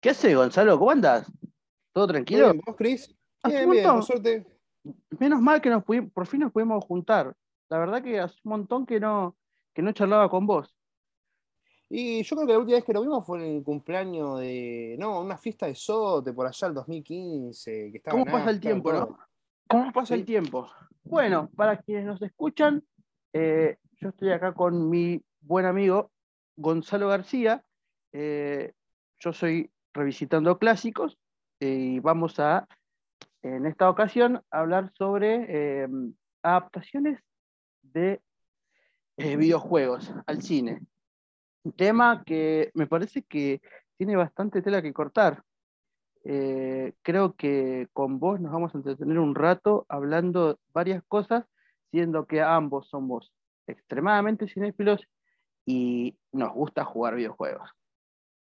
¿Qué haces, Gonzalo? ¿Cómo andas? ¿Todo tranquilo? Bien, ¿Vos, Cris? Bien, bien, por suerte. Menos mal que nos pudi- por fin nos pudimos juntar. La verdad que hace un montón que no, que no charlaba con vos. Y yo creo que la última vez que lo vimos fue en el cumpleaños de. No, una fiesta de Sote por allá el 2015. Que estaba ¿Cómo pasa el tiempo, todo. no? ¿Cómo pasa el tiempo? Bueno, para quienes nos escuchan, eh, yo estoy acá con mi buen amigo Gonzalo García. Eh, yo soy revisitando clásicos y vamos a, en esta ocasión, hablar sobre eh, adaptaciones de eh, videojuegos al cine. Un tema que me parece que tiene bastante tela que cortar. Eh, creo que con vos nos vamos a entretener un rato hablando varias cosas, siendo que ambos somos extremadamente cinéfilos y nos gusta jugar videojuegos.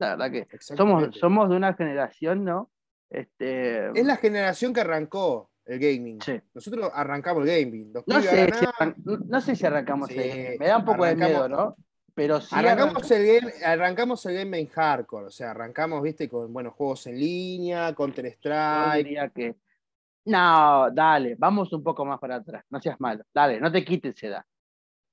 La verdad que somos, somos de una generación, ¿no? Este, Es la generación que arrancó el gaming. sí. Nosotros arrancamos el gaming. No sé, si arran- no sé si arrancamos Sí, el- Me da un poco de miedo, ¿no? Pero sí Arrancamos arranca- el, game, arrancamos el game en hardcore, o sea, arrancamos, viste, con buenos juegos en línea, Counter Yo Strike. diría que. No, dale, vamos un poco más para atrás. No seas malo. Dale, no te quites edad.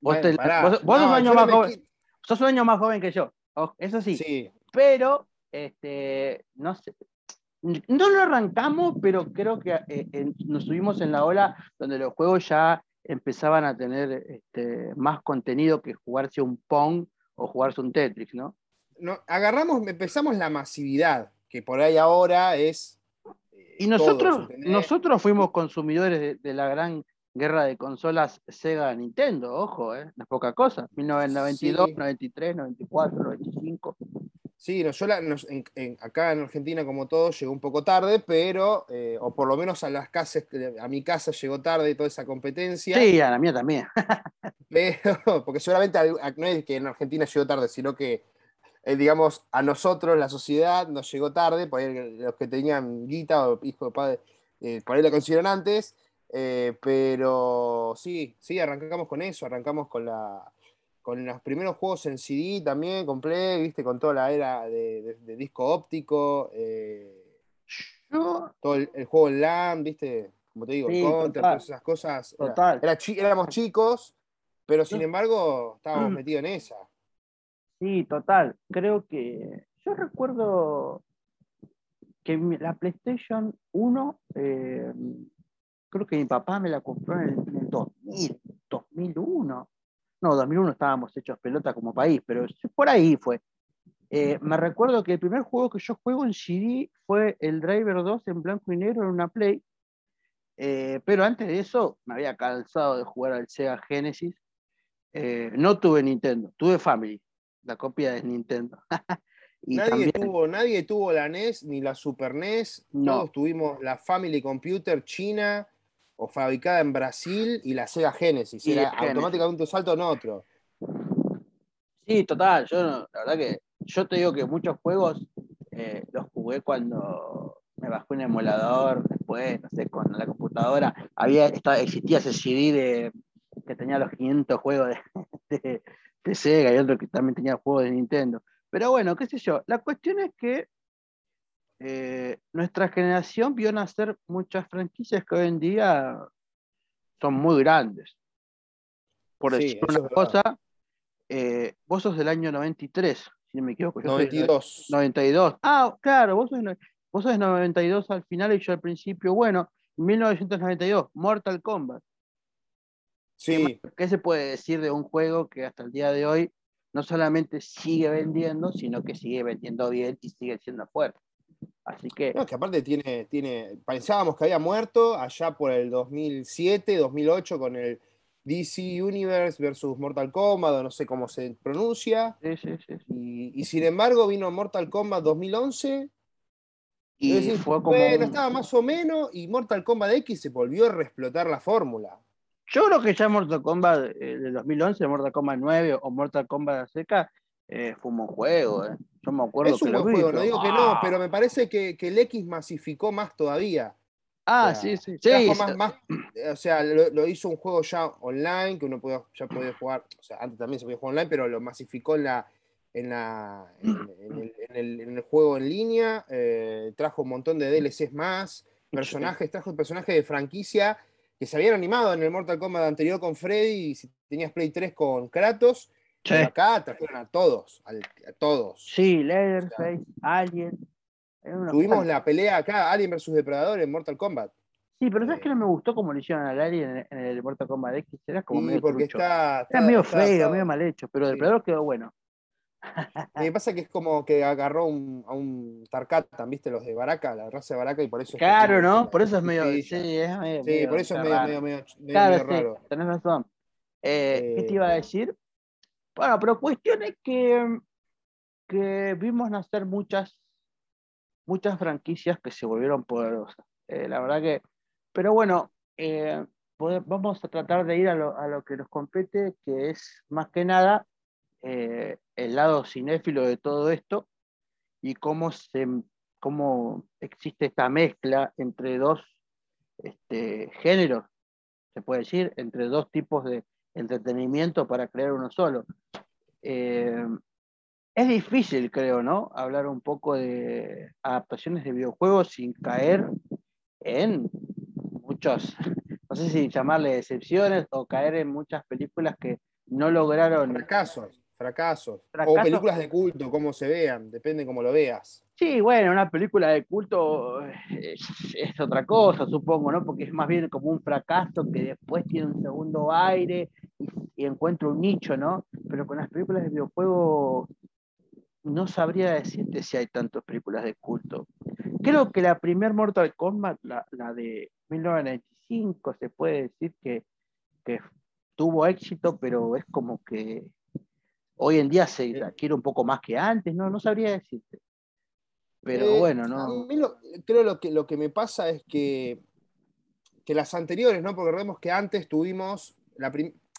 Vos, Bueno, te- pará. vos- vos sos un año no más joven. Sos un año más joven que yo. Eso sí. Sí, Pero, este, no sé. No lo arrancamos, pero creo que eh, en- nos subimos en la ola donde los juegos ya empezaban a tener este, más contenido que jugarse un Pong o jugarse un Tetris, ¿no? no, agarramos, empezamos la masividad, que por ahí ahora es. eh, Y nosotros, nosotros fuimos consumidores de, de la gran guerra de consolas Sega-Nintendo, ojo, ¿eh? no es poca cosa. 1992, Sí. 93, 94, 95. Sí, no, yo la- nos- en- en- acá en Argentina, como todo, llegó un poco tarde, pero, eh, o por lo menos a las casas, a mi casa llegó tarde toda esa competencia. Sí, a la mía también. Pero, porque seguramente no es que en Argentina llegó tarde, sino que, eh, digamos, a nosotros, la sociedad, nos llegó tarde, por ahí los que tenían guita o hijo de padre, eh, por ahí lo consiguieron antes, eh, pero sí, sí, arrancamos con eso, arrancamos con la con los primeros juegos en CD también, con Play, viste, con toda la era de, de- de disco óptico, eh, Yo, todo el, el juego en LAN, viste, como te digo, Sí, Counter, total. todas esas cosas. Total. era chi- éramos chicos, pero sin embargo estábamos metidos en esa. sí, total. Creo que. Yo recuerdo que la PlayStation 1, eh, creo que mi papá me la compró en el, en el 2000, 2001. No, 2001 estábamos hechos pelota como país, pero por ahí fue. Eh, me recuerdo que el primer juego que yo juego en CD fue el Driver 2 en blanco y negro en una Play. Eh, pero antes de eso me había cansado de jugar al Sega Genesis. Eh, no tuve Nintendo, tuve Family, la copia de Nintendo. y nadie, también, tuvo, nadie tuvo la NES ni la Super NES, No. todos tuvimos la Family Computer china o fabricada en Brasil y la Sega Genesis. Y Era Genesis. automáticamente un salto en otro. sí, total, yo no- la verdad que yo te digo que muchos juegos eh, los jugué cuando me bajé un emulador, después, no sé, con la computadora, había, estaba, existía ese CD de, que tenía los 500 juegos de, de, de Sega y otro que también tenía juegos de Nintendo. Pero bueno, qué sé yo, la cuestión es que eh, nuestra generación vio nacer muchas franquicias que hoy en día son muy grandes. Por Sí, decir una cosa, eh, vos sos del año 93, si no me equivoco. yo soy del 92. 92. Ah, claro, vos sos, vos sos de 92 al final y yo al principio. Bueno, 1992, Mortal Kombat. Sí, ¿Qué se puede decir de un juego que hasta el día de hoy no solamente sigue vendiendo, sino que sigue vendiendo bien y sigue siendo fuerte? Así que, No, que aparte tiene, tiene, pensábamos que había muerto allá por el 2007, 2008 con el DC Universe versus Mortal Kombat, no sé cómo se pronuncia, sí, sí, sí, y, y sin embargo vino Mortal Kombat 2011, Y decir, fue como. bueno, un- estaba más o menos, y Mortal Kombat X se volvió a reexplotar la fórmula. Yo creo que ya Mortal Kombat eh, del 2011, Mortal Kombat 9 o Mortal Kombat seca, eh, fue un buen juego. eh. Yo me acuerdo Es que un lo buen vi, juego, no digo que no, pero me parece que, que el X masificó más todavía. Ah, O sea, sí, sí. sí, más, más- o sea, lo, lo hizo un juego ya online, que uno podía, ya podía jugar, o sea, antes también se podía jugar online, pero lo masificó en la, en, la, en, el, juego en línea, eh, trajo un montón de DLCs más, personajes, trajo personajes de franquicia que se habían animado en el Mortal Kombat anterior con Freddy, y si tenías Play 3 con Kratos, acá trajeron a todos, a, todos. Sí, Leatherface, Alien. Tuvimos la pelea acá, Alien vs Depredador en Mortal Kombat. Sí, pero ¿sabes eh, que no me gustó como le hicieron al Alien en, el Mortal Kombat X? Era como medio porque está, Era medio feo, medio mal hecho, pero Depredador quedó bueno. Me pasa que es como que agarró a un Tarkatan, ¿viste? Los de Baraka, la raza de Baraka, y por eso. Claro, ¿no? Por eso es medio. Sí, es medio, sí por eso es medio, medio, claro, raro. Sí, tenés razón. Eh, ¿Qué te iba a eh, decir? Bueno, pero cuestión es que, que vimos nacer muchas, muchas franquicias que se volvieron poderosas. Eh, la verdad que. Pero bueno, vamos a tratar de ir a lo, a lo que nos compete, que es más que nada eh, el lado cinéfilo de todo esto y cómo, se, cómo existe esta mezcla entre dos este, géneros, se puede decir, entre dos tipos de entretenimiento para crear uno solo. Eh, es difícil, creo, ¿no? Hablar un poco de adaptaciones de videojuegos sin caer en muchos, no sé si llamarle excepciones o caer en muchas películas que no lograron. Fracasos. Fracasos. O películas de culto, como se vean, depende cómo lo veas. Sí, bueno, una película de culto es, otra cosa, supongo, ¿no? Porque es más bien como un fracaso que después tiene un segundo aire y, encuentra un nicho, ¿no? Pero con las películas de videojuego no sabría decirte si hay tantas películas de culto. Creo que la primer Mortal Kombat, la, de 1995, se puede decir que, que tuvo éxito, pero es como que Hoy en día se la quiere un poco más que antes, no, no sabría decirte. Pero eh, bueno, no. creo lo que, lo que me pasa es que, que las anteriores, ¿no? Porque recordemos que antes tuvimos la,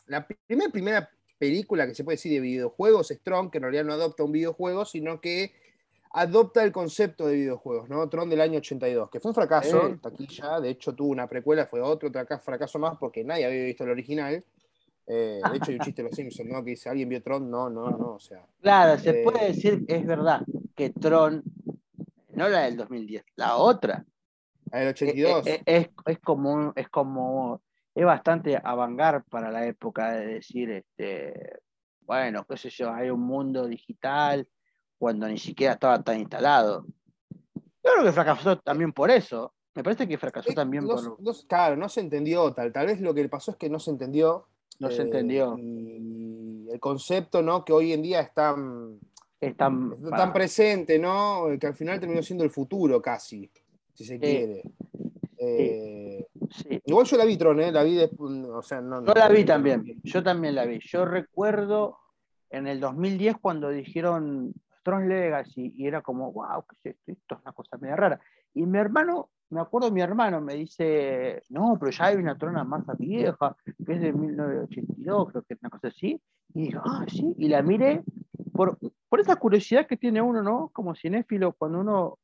la primera, primera película que se puede decir de videojuegos, Strong, que en realidad no adopta un videojuego, sino que adopta el concepto de videojuegos, ¿no? Tron del año 82, que fue un fracaso, taquilla, de hecho tuvo una precuela, fue otro fracaso más porque nadie había visto el original. Eh, de hecho, hay un chiste de los Simpsons, ¿no? Que dice, ¿alguien vio Tron? No, no, no, o sea. Claro, se eh, puede decir, es verdad, que Tron, no la del 2010, la otra. La del 82. Eh, es, es, como, es como, es bastante avangar para la época de decir, este, bueno, qué sé yo, hay un mundo digital cuando ni siquiera estaba tan instalado. Yo creo que fracasó también por eso. Me parece que fracasó también por. claro, no se entendió tal. Tal vez lo que pasó es que no se entendió no se entendió. Eh, y el concepto, ¿no? Que hoy en día es tan, tan, presente, ¿no? Que al final terminó siendo el futuro casi, si se quiere. Eh, igual yo la vi, Tron, ¿eh? La vi o sea, no, Yo la vi también, yo también la vi. Yo recuerdo en el 2010 cuando dijeron Tron Legacy y era como, wow, ¿qué es esto? Esto es una cosa media rara. Y mi hermano me acuerdo mi hermano me dice, no, pero ya hay una trona más vieja, que es de 1982, creo que es una cosa así. Y dije, ah, sí, y la miré por, por esa curiosidad que tiene uno, ¿no? Como cinéfilo, cuando uno,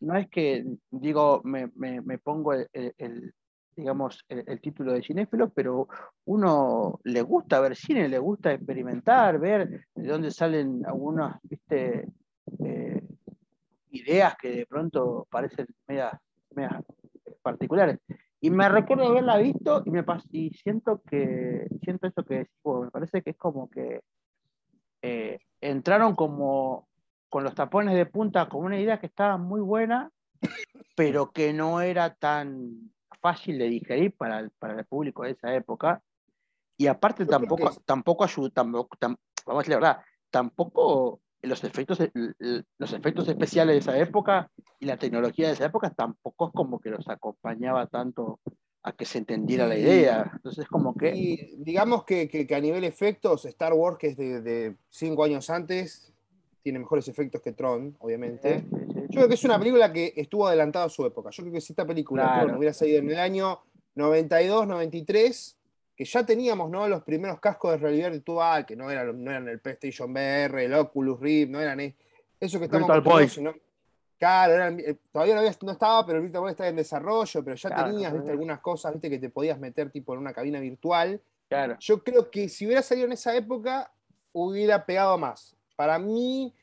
no es que, digo, me, pongo el, digamos, el, título de cinéfilo, pero uno le gusta ver cine, le gusta experimentar, ver de dónde salen algunas, viste, eh, ideas que de pronto parecen medias, particulares. Y me recuerdo haberla visto y, me, y siento que siento eso que me parece que es como que eh, entraron como con los tapones de punta con una idea que estaba muy buena, pero que no era tan fácil de digerir para el, para el público de esa época. Y aparte tampoco, tampoco ayuda, tampoco, vamos a decir la verdad, tampoco los efectos, los efectos especiales de esa época y la tecnología de esa época tampoco es como que los acompañaba tanto a que se entendiera la idea. Entonces, como que. digamos que, que, a nivel efectos, Star Wars, que es de, cinco años antes, tiene mejores efectos que Tron, obviamente. Yo creo que es una película que estuvo adelantada a su época. Yo creo que si esta película hubiera salido en el año 92, 93, que ya teníamos ¿no? los primeros cascos de realidad virtual, que no eran, no eran el PlayStation VR, el Oculus Rift, no eran eso que estamos sino, Claro, eh, todavía no, estaba, pero ahorita estaba en desarrollo, pero ya tenías ¿viste? algunas cosas ¿viste? que te podías meter tipo en una cabina virtual. Claro. Yo creo que si hubiera salido en esa época, hubiera pegado más. para mí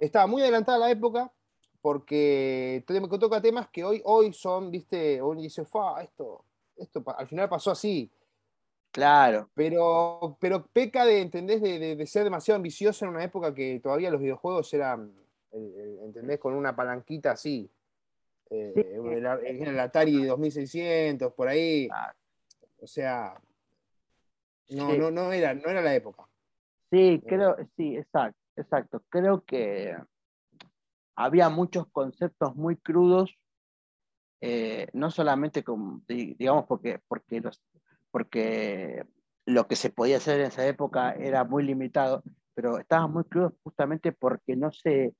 estaba muy adelantada la época porque toca temas que hoy, hoy son, viste, hoy dice, esto, esto al final pasó así. Claro. Pero, pero peca de, ¿entendés? De, ser demasiado ambicioso en una época que todavía los videojuegos eran, ¿entendés? Con una palanquita así. Eh, en el, Atari 2600, por ahí. O sea, no, no, no, era, no era la época. Sí, eh. creo, sí, exacto, exacto. Creo que había muchos conceptos muy crudos, eh, no solamente como, digamos, porque, porque, los, porque lo que se podía hacer en esa época era muy limitado, pero estaban muy crudos justamente porque no se,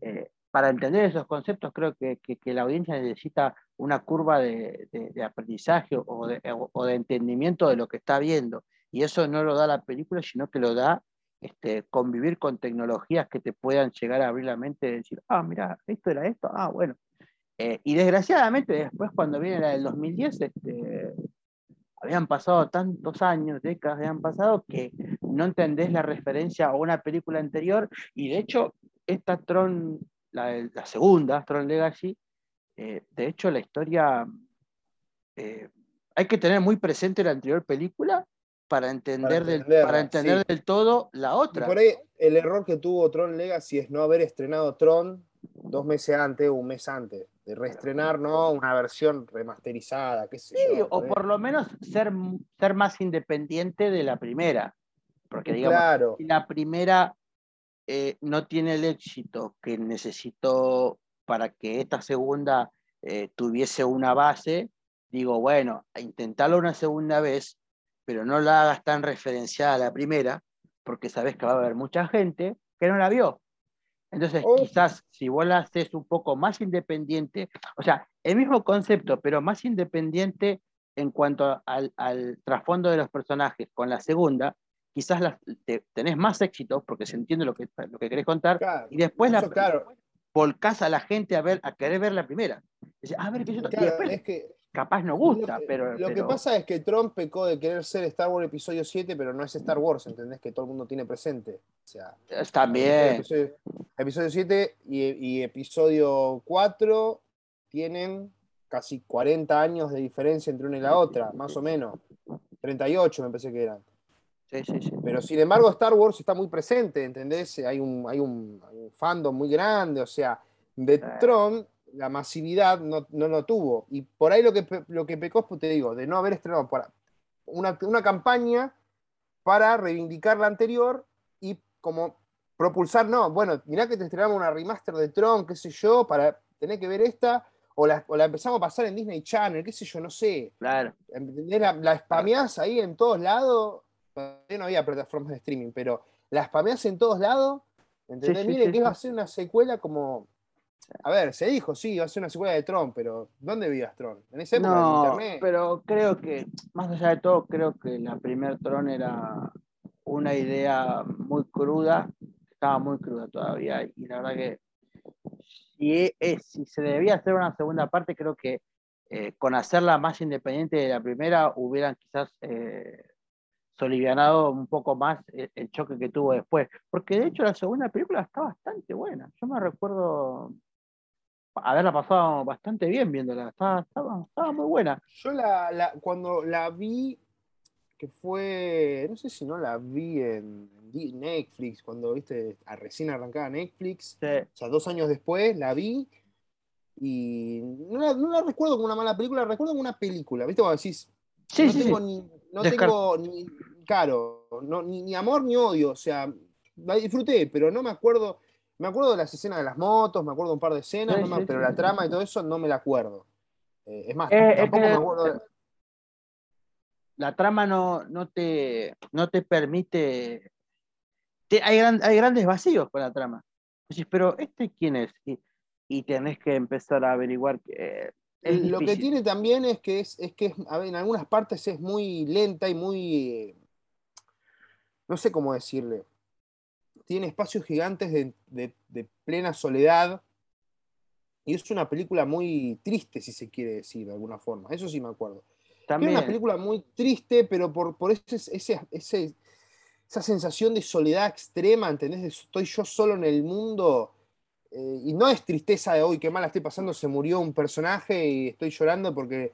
eh, para entender esos conceptos creo que, que, la audiencia necesita una curva de, de, aprendizaje o de, o de, entendimiento de lo que está viendo. Y eso no lo da la película, sino que lo da este, convivir con tecnologías que te puedan llegar a abrir la mente y decir, ah, mira, esto era esto, ah, bueno. Eh, y desgraciadamente después cuando viene la del 2010, este, habían pasado tantos años, décadas habían pasado, que no entendés la referencia a una película anterior, y de hecho, esta Tron, la, la segunda, Tron Legacy, eh, de hecho la historia, eh, hay que tener muy presente la anterior película para entender, del, para entender del todo la otra. por ahí el error que tuvo Tron Legacy es no haber estrenado Tron dos meses antes o un mes antes, de reestrenar ¿no? una versión remasterizada, qué sé sí, O por lo menos ser, ser más independiente de la primera. Porque digamos, si la primera eh, no tiene el éxito que necesitó para que esta segunda eh, tuviese una base, digo, bueno, intentarlo una segunda vez pero no la hagas tan referenciada a la primera, porque sabes que va a haber mucha gente que no la vio. Entonces, oh. quizás si vos la haces un poco más independiente, o sea, el mismo concepto, pero más independiente en cuanto al, trasfondo de los personajes con la segunda, quizás tenés más éxito porque se entiende lo que, lo que querés contar, y después la volcás a la gente a, ver, a querer ver la primera. a ver, ¿qué yo es que capaz no gusta, pero... Lo que pasa es que Trump pecó de querer ser Star Wars episodio 7, pero no es Star Wars, ¿entendés? Que todo el mundo tiene presente. O sea, También. Episodio, 7 y, episodio 4 tienen casi 40 años de diferencia entre una y la otra, más o menos. 38 me pensé que eran. Sí, sí, sí. Pero sin embargo, Star Wars está muy presente, ¿entendés? Hay un, hay un, fandom muy grande, o sea, de Tron la masividad no, no lo tuvo. Y por ahí lo que, lo que pecó, te digo, de no haber estrenado una, una campaña para reivindicar la anterior y como propulsar, no, bueno, mirá que te estrenamos una remaster de Tron, qué sé yo, para tener que ver esta, o la, o la empezamos a pasar en Disney Channel, qué sé yo, no sé. Claro. La, la spameás ahí en todos lados, no había plataformas de streaming, pero la spameás en todos lados, ¿entendés? Miren que iba a ser una secuela como a ver, se dijo, sí, va a ser una secuela de Tron, pero ¿dónde vivías Tron? En ese época no, internet. Pero creo que, más allá de todo, creo que la primer Tron era una idea muy cruda, estaba muy cruda todavía, y la verdad que si, si se debía hacer una segunda parte, creo que eh, con hacerla más independiente de la primera, hubieran quizás eh, solivianado un poco más el, el, choque que tuvo después. Porque de hecho la segunda película está bastante buena. Yo me recuerdo haberla pasado bastante bien viéndola. Estaba, estaba, muy buena. Yo la, cuando la vi, que fue, no sé si no la vi en Netflix, cuando viste, a recién arrancada Netflix, o sea, dos años después la vi y no la, recuerdo como una mala película, la recuerdo como una película, ¿viste? Cuando decís, no tengo, ni, no tengo ni, claro, ni, ni amor ni odio, o sea, la disfruté, pero no me acuerdo me acuerdo de las escenas de las motos, me acuerdo de un par de escenas, pero la trama y todo eso no me la acuerdo. Eh, es más, eh, tampoco me acuerdo. La trama no, no, te, no te permite. hay, hay, grandes vacíos con la trama. pero ¿este quién es? Y, tenés que empezar a averiguar. Que, Lo que tiene también es que, es, es que en algunas partes es muy lenta y muy. No sé cómo decirle tiene espacios gigantes de, plena soledad. Y es una película muy triste, si se quiere decir de alguna forma. Eso sí me acuerdo. También. Es una película muy triste, pero por, por ese, ese, esa sensación de soledad extrema, ¿entendés? Estoy yo solo en el mundo. Eh, y no es tristeza de hoy, qué mal estoy pasando, se murió un personaje y estoy llorando porque,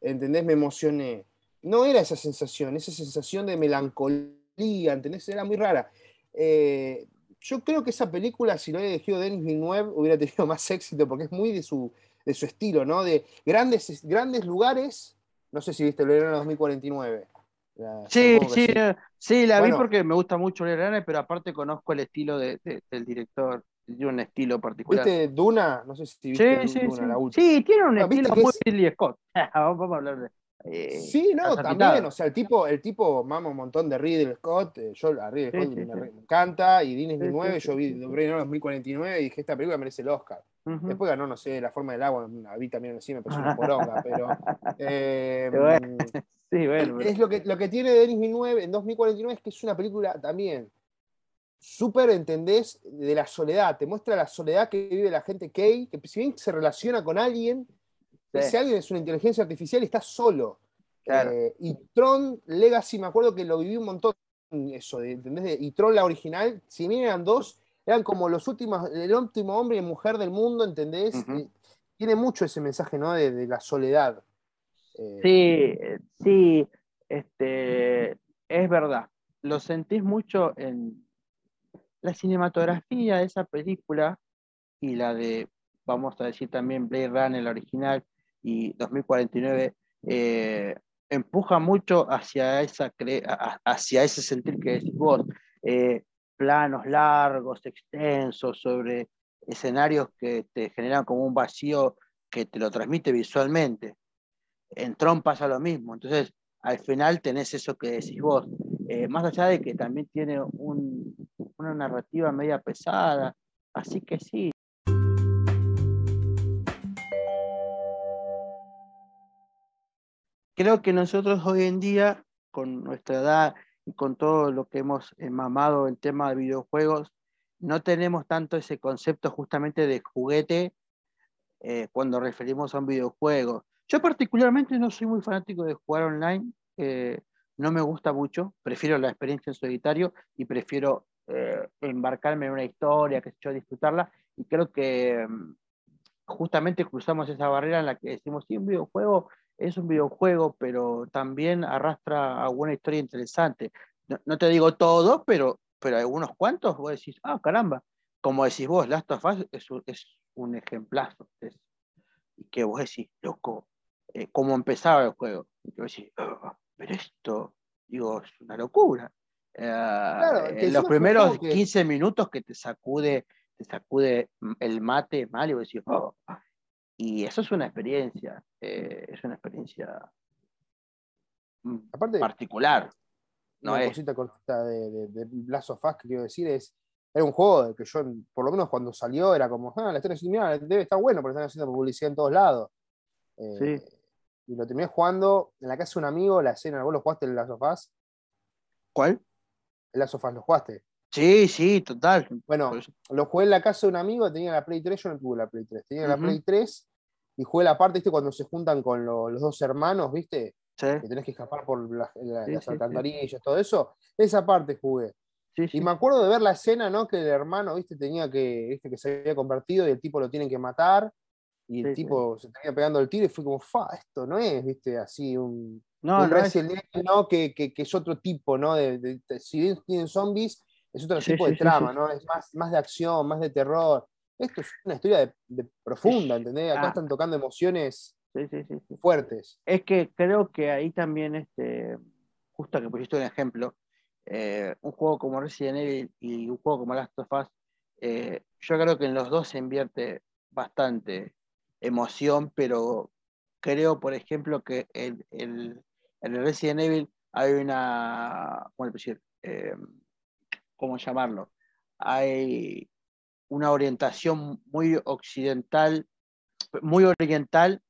¿entendés? Me emocioné. No era esa sensación, esa sensación de melancolía, ¿entendés? Era muy rara. Eh, yo creo que esa película, si lo hubiera elegido Denis Villeneuve, hubiera tenido más éxito porque es muy de su, de su estilo, ¿no? De grandes, grandes lugares. No sé si viste el verano 2049. sí, sí, eh, sí, la vi porque me gusta mucho Blade pero aparte conozco el estilo de, del director. Tiene un estilo particular. ¿Viste Duna? No sé si viste sí, Duna, sí, la última. Sí, tiene un estilo muy Ridley Scott. Vamos a hablar de. Eh, sí, no, también, o sea, el tipo, el tipo mama un montón de Ridley Scott, eh, yo a Ridley Scott me, encanta, y Disney 2009, yo vi Blade 2049 y dije, esta película merece el Oscar. Después ganó, no sé, La forma del agua, la vi también así, me pareció una poronga, pero... Eh, sí, bueno, Es lo que, lo que tiene Denis 2009 en 2049 es que es una película también súper, ¿entendés? De la soledad, te muestra la soledad que vive la gente gay, que si bien se relaciona con alguien, ese alguien es una inteligencia artificial y está solo. Eh, y Tron Legacy, me acuerdo que lo viví un montón eso, ¿entendés? Y Tron la original, si bien eran dos, eran como los últimos, el último hombre y mujer del mundo, ¿entendés? tiene mucho ese mensaje, ¿no? De, la soledad. Eh, sí, sí, este, es verdad. Lo sentís mucho en la cinematografía de esa película y la de, vamos a decir también, Blade Runner, el original, y 2049, eh, empuja mucho hacia, esa, hacia ese sentir que decís vos. Eh, planos largos, extensos, sobre escenarios que te generan como un vacío que te lo transmite visualmente. En Tron pasa lo mismo, entonces al final tenés eso que decís vos, eh, más allá de que también tiene una narrativa media pesada, así que sí. Creo que nosotros hoy en día, con nuestra edad y con todo lo que hemos eh, mamado en tema de videojuegos, no tenemos tanto ese concepto justamente de juguete eh, cuando referimos a un videojuego. Yo particularmente no soy muy fanático de jugar online, eh, no me gusta mucho, prefiero la experiencia en solitario y prefiero embarcarme en una historia, que yo, disfrutarla, y creo que mm, justamente cruzamos esa barrera en la que decimos, sí, un videojuego es un videojuego, pero también arrastra alguna historia interesante. No, te digo todo, pero, pero algunos cuantos vos decís, ah, caramba, como decís vos, Last of Us es un, es un ejemplazo. y que vos decís, loco, eh, cómo empezaba el juego. Y vos decís, ah, pero esto, digo, es una locura. Eh, los primeros 15 minutos que te sacude, te sacude el mate mal y vos decís, oh, y eso es una experiencia, eh, es una experiencia particular. No una cosita cortita de, de, de Last of Us que quiero decir es, era un juego que yo, por lo menos cuando salió, era como, ah, la están haciendo, debe estar bueno porque están haciendo publicidad en todos lados. Eh, y lo terminé jugando en la casa de un amigo, la escena, ¿vos lo jugaste en Last of Us? ¿Cuál? El Last of Us, ¿lo jugaste? Sí, sí, total. Bueno, lo jugué en la casa de un amigo, tenía la Play 3, yo no tuve la Play 3, tenía la Play 3 y jugué la parte, ¿viste? Cuando se juntan con los dos hermanos, ¿viste? Sí. Que tenés que escapar por las alcantarillas, todo eso. Esa parte jugué. Y me acuerdo de ver la escena, ¿no? Que el hermano, ¿viste? Tenía que, ¿viste? Que se había convertido y el tipo lo tienen que matar. Y el tipo se tenía pegando el tiro y fue como, fa, esto no es, ¿viste? Así un. No, no, es... ¿no? Que, que, que, es otro tipo, ¿no? De, si bien tienen zombies, es otro tipo de trama, ¿no? Es más, más de acción, más de terror. Esto es una historia de, profunda, ¿entendés? Acá ah. están tocando emociones fuertes. Es que creo que ahí también, este, justo que pusiste un ejemplo, eh, un juego como Resident Evil y un juego como Last of Us, eh, yo creo que en los dos se invierte bastante emoción, pero creo, por ejemplo, que en el, el, Resident Evil hay una, ¿cómo decir? Eh, ¿cómo llamarlo? Hay una orientación muy occidental, muy oriental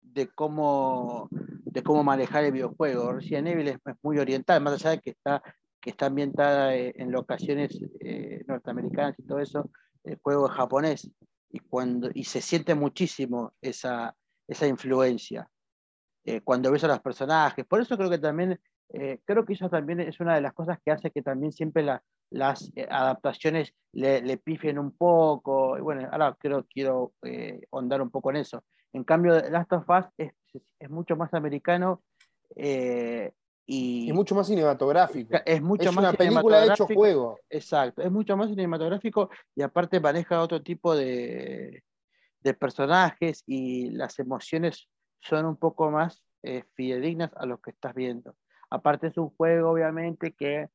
de cómo, de cómo manejar el videojuego. Resident Evil es, muy oriental, más allá de que está, que está ambientada eh, en locaciones eh, norteamericanas y todo eso, el juego es japonés y, cuando, y se siente muchísimo esa, esa influencia. Eh, cuando ves a los personajes. Por eso creo que también Eh, creo que eso también es una de las cosas que hace que también siempre las eh, adaptaciones le, le, pifen un poco. Y bueno, ahora quiero, quiero eh, ahondar un poco en eso. En cambio, Last of Us es, es mucho más americano eh, y, es mucho más cinematográfico. Es mucho es más una película hecho juego. Exacto, es mucho más cinematográfico y aparte maneja otro tipo de, de personajes y las emociones son un poco más eh, fidedignas a lo que estás viendo. Aparte es un juego, obviamente, que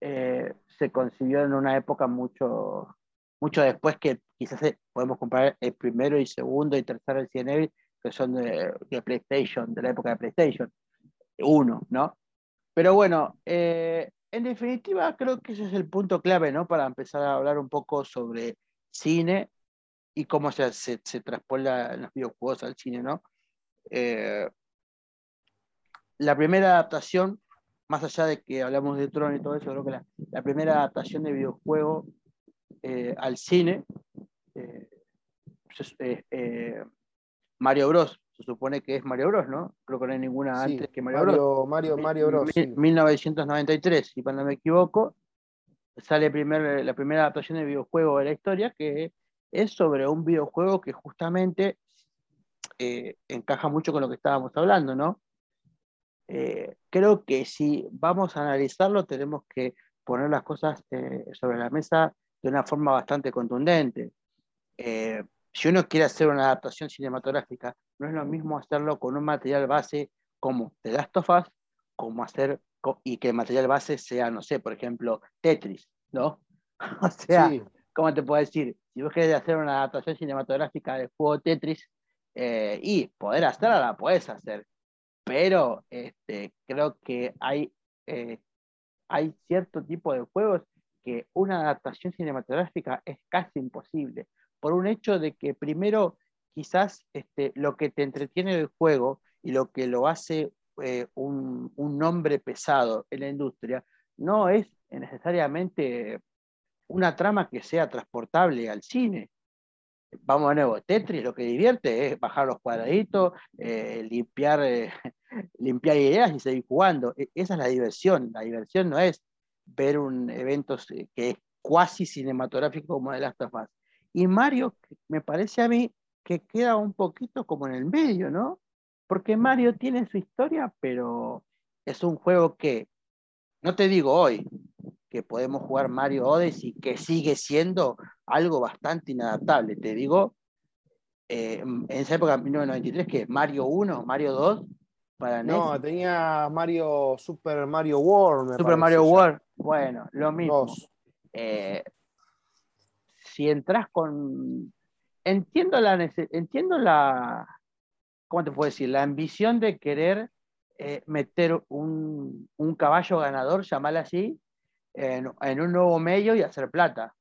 eh, se concibió en una época mucho, mucho después que quizás eh, podemos comparar el primero y segundo y tercero Resident Evil, que son de, de PlayStation, de la época de PlayStation 1, ¿no? Pero bueno, eh, en definitiva creo que ese es el punto clave, ¿no? Para empezar a hablar un poco sobre cine y cómo se, se, se traspola en los videojuegos al cine, ¿no? Eh, la primera adaptación, más allá de que hablamos de Tron y todo eso, creo que la, la primera adaptación de videojuego eh, al cine, eh, pues eh, Mario Bros se supone que es Mario Bros, ¿no? Creo que no hay ninguna Sí, antes que Mario, Mario, Bros. Mario, Mario Bros. Mi- sí. 1993, si no me equivoco, sale primer, la primera adaptación de videojuego de la historia, que es sobre un videojuego que justamente eh, encaja mucho con lo que estábamos hablando, ¿no? Eh, creo que si vamos a analizarlo, tenemos que poner las cosas eh, sobre la mesa de una forma bastante contundente. Eh, si uno quiere hacer una adaptación cinematográfica, no es lo mismo hacerlo con un material base como The Last of Us, como hacer, y que el material base sea, no sé, por ejemplo, Tetris, ¿no? O sea, Sí, ¿cómo te puedo decir? Si vos querés hacer una adaptación cinematográfica del juego Tetris, eh, y poder hacerla, la puedes hacer. Pero este, creo que hay, eh, hay cierto tipo de juegos que una adaptación cinematográfica es casi imposible. Por un hecho de que primero quizás este, lo que te entretiene del juego y lo que lo hace eh, un, un nombre pesado en la industria no es necesariamente una trama que sea transportable al cine. Vamos de nuevo, Tetris lo que divierte es bajar los cuadraditos, eh, limpiar, eh, limpiar ideas y seguir jugando. E- esa es la diversión. La diversión no es ver un evento eh, que es cuasi cinematográfico como The Last of Us. Y Mario, me parece a mí que queda un poquito como en el medio, ¿no? Porque Mario tiene su historia, pero es un juego que, no te digo hoy, que podemos jugar Mario Odyssey, que sigue siendo algo bastante inadaptable. Te digo, eh, en esa época, en 1993, que Mario 1, Mario 2, para NES, no, tenía Mario, Super Mario World. Super Mario ya. World, bueno, lo mismo. Eh, si entras con... Entiendo la, entiendo la, ¿cómo te puedo decir? La ambición de querer eh, meter un, un caballo ganador, llamarlo así, en, en un nuevo medio y hacer plata.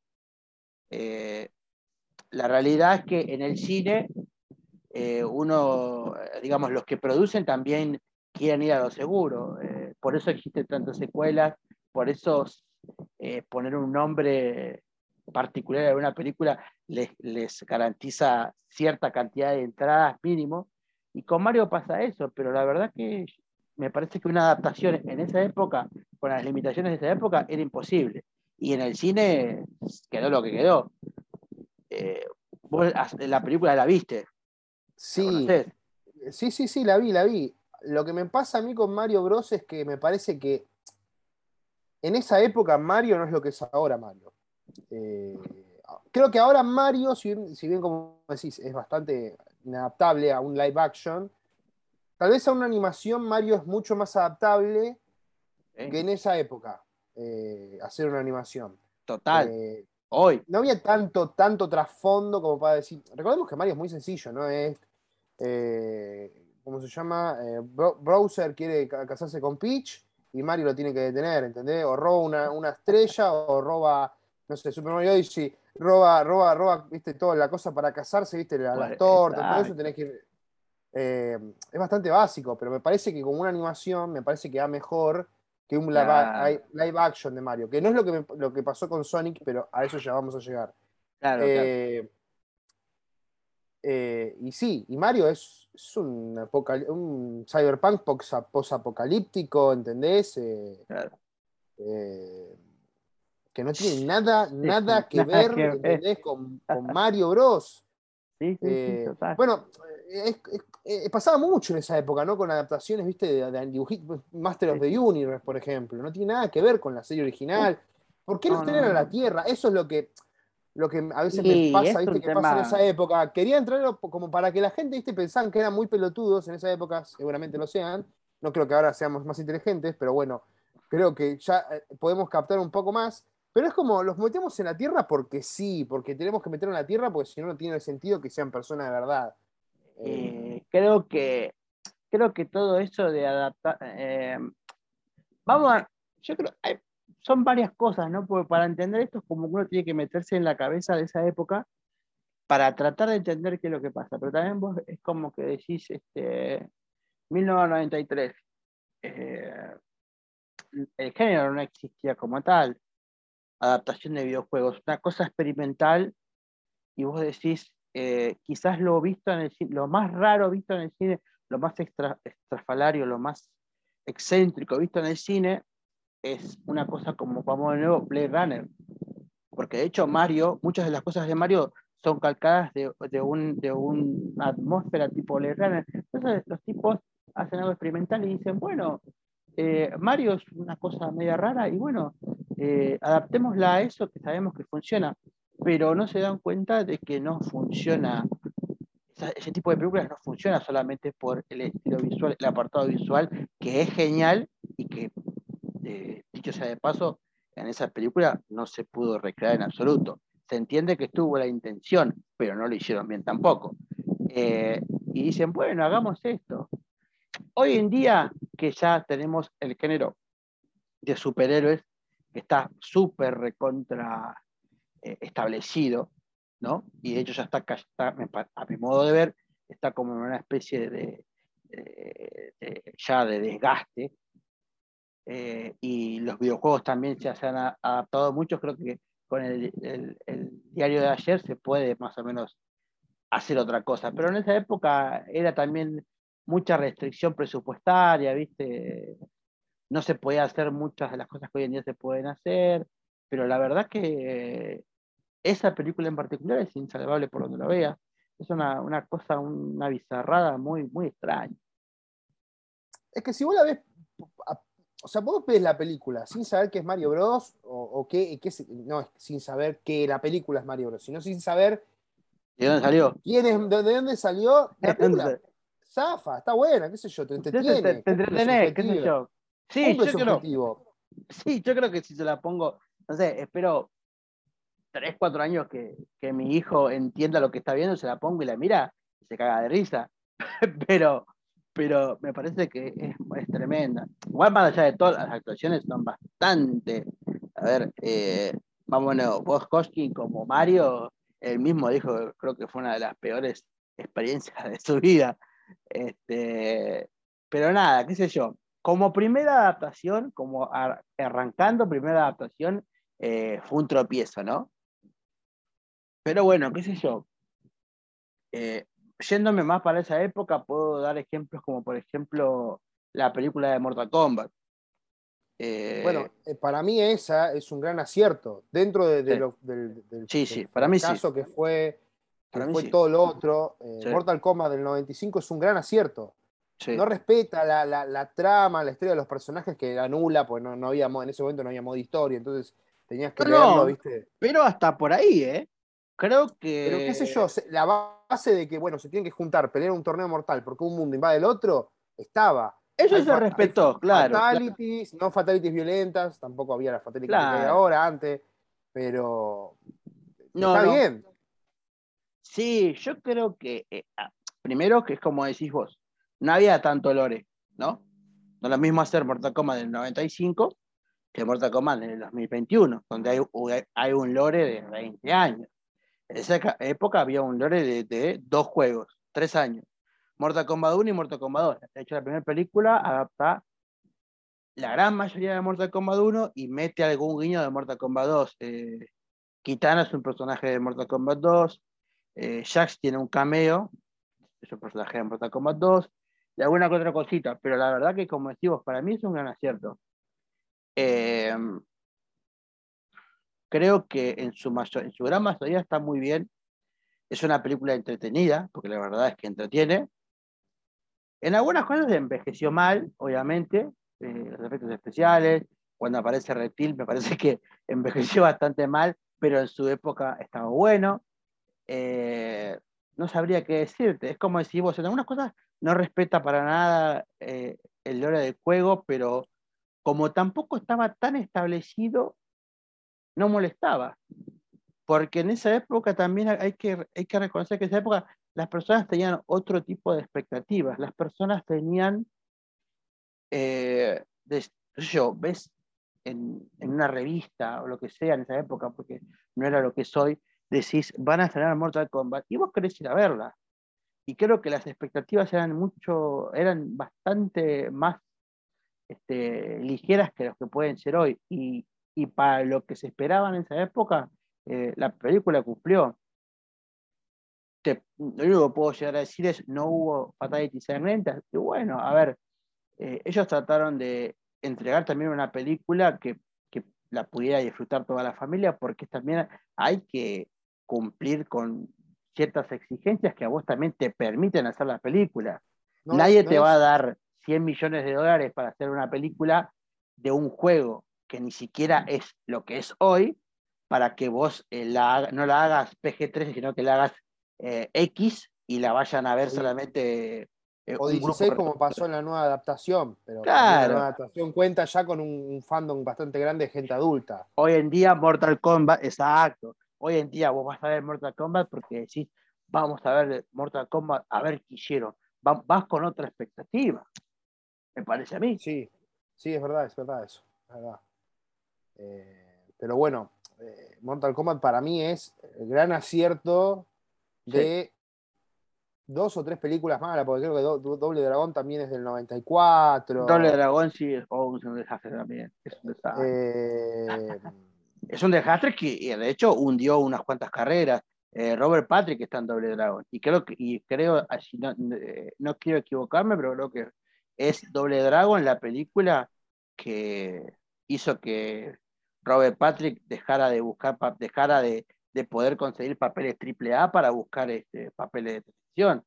Eh, la realidad es que en el cine, eh, uno, digamos, los que producen también quieren ir a lo seguro. eh, por eso existen tantas secuelas, por eso poner un nombre particular a una película les, les garantiza cierta cantidad de entradas mínimo. Y con Mario pasa eso, pero la verdad que me parece que una adaptación en esa época, con las limitaciones de esa época, era imposible. Y en el cine quedó lo que quedó. Eh, vos la película la viste, ¿la Sí, sí, sí, sí, la vi, la vi. Lo que me pasa a mí con Mario Bros. es que me parece que en esa época Mario no es lo que es ahora Mario. Eh, creo que ahora Mario, si bien, si bien, como decís, es bastante inadaptable a un live action, tal vez a una animación Mario es mucho más adaptable ¿Eh? que en esa época eh, hacer una animación. Total, Eh, hoy. no había tanto, tanto trasfondo como para decir. Recordemos que Mario es muy sencillo, ¿no? Es. eh, ¿Cómo se llama? Bro- Browser quiere ca- casarse con Peach y Mario lo tiene que detener, ¿entendés? O roba una, una estrella o roba, no sé, Super Mario Odyssey, roba, roba, roba, viste, toda la cosa para casarse, viste, la- las tortas, todo eso tenés que. eh, es bastante básico, pero me parece que como una animación, me parece que va mejor que un live, Claro. live action de Mario, que no es lo que, me- lo que pasó con Sonic, pero a eso ya vamos a llegar. Claro, claro. Eh, Eh, y sí, y Mario es, es un, un cyberpunk posa- posapocalíptico, ¿entendés? Eh, Claro. que no tiene nada, nada que nada ver, que. ¿entendés? Con, con Mario Bros. Sí, sí, total. bueno, es- es- eh, pasaba mucho en esa época, ¿no? Con adaptaciones, viste, de, de dibujitos, Master of the Universe, por ejemplo. No tiene nada que ver con la serie original. ¿Por qué No, los traen a la Tierra? Eso es lo que, lo que a veces Sí, me pasa, viste, que pasa en esa época. Querían traerlo como para que la gente, viste, pensaban que eran muy pelotudos en esa época, seguramente lo sean. No creo que ahora seamos más inteligentes, pero bueno, creo que ya eh, podemos captar un poco más. Pero es como, los metemos en la Tierra porque sí, porque tenemos que meterlo en la Tierra, porque si no, no tiene sentido que sean personas de verdad. Eh, creo que creo que todo eso de adaptar eh, vamos a yo creo son varias cosas no porque para entender esto es como uno tiene que meterse en la cabeza de esa época para tratar de entender qué es lo que pasa. Pero también vos es como que decís este 1993 eh, el género no existía como tal. Adaptación de videojuegos una cosa experimental y vos decís, eh, quizás lo visto en el lo más raro visto en el cine, lo más extra, extrafalario, lo más excéntrico visto en el cine, es una cosa como, vamos de nuevo, Blade Runner. Porque de hecho Mario, muchas de las cosas de Mario son calcadas de, de, un, de una atmósfera tipo Blade Runner. Entonces los tipos hacen algo experimental y dicen, bueno, eh, Mario es una cosa media rara y bueno, eh, adaptémosla a eso que sabemos que funciona pero no se dan cuenta de que no funciona, ese tipo de películas no funciona solamente por el estilo visual, el apartado visual, que es genial y que, dicho sea de paso, en esa película no se pudo recrear en absoluto. Se entiende que estuvo la intención, pero no lo hicieron bien tampoco. Eh, y dicen, bueno, hagamos esto. Hoy en día que ya tenemos el género de superhéroes, que está súper recontra eh, establecido, ¿no? Y de hecho ya está, está, a mi modo de ver, está como en una especie de, de- de- ya de desgaste. Eh, y los videojuegos también ya se han a- adaptado mucho, creo que con el, el- el diario de ayer se puede más o menos hacer otra cosa, pero en esa época era también mucha restricción presupuestaria, ¿viste? No se podía hacer muchas de las cosas que hoy en día se pueden hacer, pero la verdad que esa película en particular es insalvable por donde lo veas. Es una, una cosa, una bizarrada muy, muy extraña. Es que si vos la ves, a- o sea, vos ves la película sin saber que es Mario Bros. o, o qué, qué no es sin saber que la película es Mario Bros., sino sin saber ¿De dónde salió? quién es, de, de dónde salió la película. Zafa, está buena, qué sé yo, te entretiene. te- te entretenés, qué sé yo. Sí, yo creo, sí, yo creo que si se la pongo, no sé, espero tres, cuatro años que, que mi hijo entienda lo que está viendo, se la pongo y la mira y se caga de risa. pero, pero me parece que es, tremenda. Igual más allá de todas las actuaciones son bastante. A ver, eh, vámonos, vos Koski como Mario, él mismo dijo, creo que fue una de las peores experiencias de su vida. Este, pero nada, qué sé yo. Como primera adaptación, como ar- arrancando primera adaptación, eh, fue un tropiezo, ¿no? Pero bueno, qué sé yo. Eh, yéndome más para esa época, puedo dar ejemplos como, por ejemplo, la película de Mortal Kombat. Eh, Bueno, eh, para mí esa es un gran acierto. Dentro de, de Sí. lo- del, del- Sí, del sí, para mí sí. fracaso que fue, que Para mí fue todo lo otro, eh. Mortal Kombat del 95 es un gran acierto. No respeta la, la- la trama, la historia de los personajes que era nula, porque no, no había, en ese momento no había modo historia, entonces tenías que leerlo, no. ¿viste? Pero hasta por ahí, ¿eh? Creo que. Pero qué sé yo, la base de que, bueno, se tienen que juntar, pelear un torneo mortal porque un mundo invade el otro, estaba. Eso Hay se respetó, claro. Fatalities, no fatalities violentas, tampoco había las fatalities que hay Claro. ahora, antes, pero No, está no. bien. Sí, yo creo que. eh, ah, primero, que es como decís vos, no había tanto lore, ¿no? No es lo mismo hacer Mortal Kombat del 95 que Mortal Kombat del 2021, donde hay, hay un lore de 20 años. En esa ca- época había un lore de, de dos juegos, tres años. Mortal Kombat 1 y Mortal Kombat 2. De hecho, la primera película adapta la gran mayoría de Mortal Kombat 1 y mete algún guiño de Mortal Kombat 2. Eh, Kitana es un personaje de Mortal Kombat 2. Eh, Jax tiene un cameo, es un personaje de Mortal Kombat 2, y alguna que otra cosita, pero la verdad que como decimos, para mí es un gran acierto. Eh, creo que en su, en su gran mayoría está muy bien. Es una película entretenida, porque la verdad es que entretiene. En algunas cosas envejeció mal, obviamente, eh, los efectos especiales, cuando aparece Reptil me parece que envejeció bastante mal, pero en su época estaba bueno. Eh, no sabría qué decirte, es como decir vos, en algunas cosas no respeta para nada eh, el lore del juego, pero como tampoco estaba tan establecido, no molestaba. Porque en esa época también hay que, hay que reconocer que en esa época las personas tenían otro tipo de expectativas. Las personas tenían, eh, yo, ves en, en, una revista o lo que sea en esa época, porque no era lo que soy, decís, van a estrenar Mortal Kombat y vos querés ir a verla. Y creo que las expectativas eran mucho, eran bastante más este, ligeras que los que pueden ser hoy. Y, y para lo que se esperaba en esa época, eh, la película cumplió. Te, lo único que puedo llegar a decir es, no hubo fatalities sangrientas. Y bueno, a ver, eh, ellos trataron de entregar también una película que, que, la pudiera disfrutar toda la familia, porque también hay que cumplir con ciertas exigencias que a vos también te permiten hacer la película. Nadie te va a dar 100 millones de dólares para hacer una película de un juego que ni siquiera es lo que es hoy, para que vos eh, la, no la hagas PG-13, sino que la hagas eh, X y la vayan a ver solamente. Eh, o 16 como pasó en la nueva adaptación, pero claro. la nueva adaptación cuenta ya con un, un, fandom bastante grande de gente adulta. Hoy en día Mortal Kombat, exacto, hoy en día vos vas a ver Mortal Kombat porque decís, vamos a ver Mortal Kombat, a ver qué hicieron, vas con otra expectativa, me parece a mí. Sí, sí, es verdad, es verdad eso, es verdad. Eh, pero bueno, eh, Mortal Kombat para mí es el gran acierto de sí. dos o tres películas malas, porque creo que Do Doble Dragón también es del 94. Doble Dragón sí es, oh, es un desastre también. Es un desastre. Eh, es un desastre que de hecho hundió unas cuantas carreras. Eh, Robert Patrick está en Doble Dragón. Y creo que, y creo, así no, eh, no, quiero equivocarme, pero creo que es Doble Dragón la película que hizo que Robert Patrick dejara de buscar, dejara de, de poder conseguir papeles triple A para buscar este, papeles de televisión.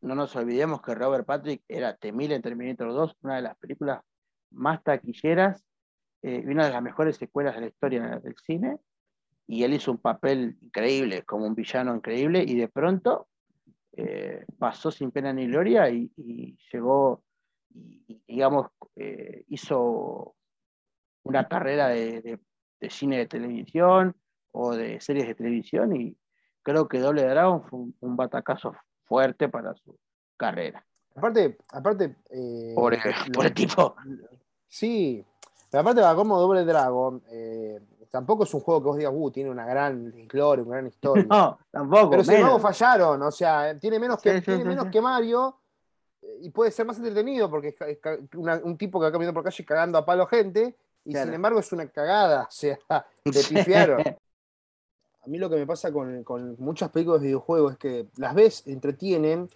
No nos olvidemos que Robert Patrick era Temil en Terminator 2, una de las películas más taquilleras eh, una de las mejores secuelas de la historia del cine, y él hizo un papel increíble, como un villano increíble, y de pronto eh, pasó sin pena ni gloria y, y llegó, y, digamos, eh, hizo una carrera de, de, de, cine de televisión o de series de televisión, y creo que Doble Dragon fue un, un batacazo fuerte para su carrera. Aparte, aparte eh, por, el, por el tipo. Sí, pero aparte va como Doble Dragon, eh, tampoco es un juego que vos digas, uh, tiene una gran gloria, una gran historia. No, tampoco. Pero sin embargo fallaron, o sea, tiene menos que, sí, sí, tiene sí, menos que Mario y puede ser más entretenido porque es una, un tipo que va caminando por calle cagando a palo gente y claro. sin embargo es una cagada, o sea, te pifiaron. A mí lo que me pasa con, con muchas películas de videojuegos es que las ves, entretienen,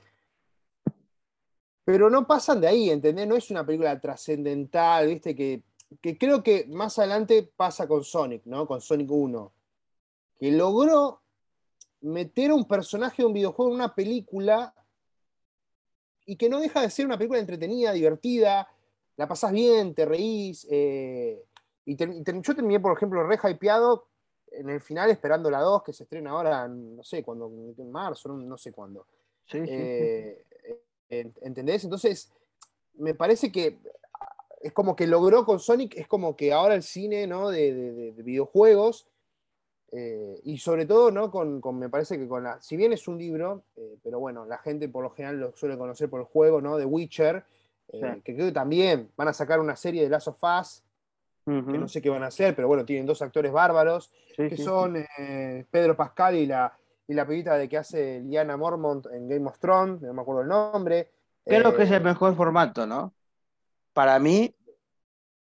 pero no pasan de ahí, ¿entendés? No es una película trascendental, ¿viste? Que que creo que más adelante pasa con Sonic, ¿no? Con Sonic 1, que logró meter a un personaje de un videojuego en una película y que no deja de ser una película entretenida, divertida, la pasás bien, te reís. Eh, y te, te, yo terminé, por ejemplo, re hypeado en el final esperando la 2 que se estrena ahora, no sé cuándo, en marzo, no, sé cuándo. Sí, sí, eh, sí. ¿Entendés? Entonces, me parece que es como que logró con Sonic, es como que ahora el cine ¿no? de, de, de videojuegos, eh, y sobre todo, ¿no? Con, con, me parece que con la, si bien es un libro, eh, pero bueno, la gente por lo general lo suele conocer por el juego, ¿no? De Witcher, eh, que creo que también van a sacar una serie de Last of Us, uh -huh. que no sé qué van a hacer, pero bueno, tienen dos actores bárbaros, sí, que sí, son Pedro Pascal y la, y la pibita de que hace Liana Mormont en Game of Thrones, no me acuerdo el nombre. Creo que es el mejor formato, ¿no? para mí,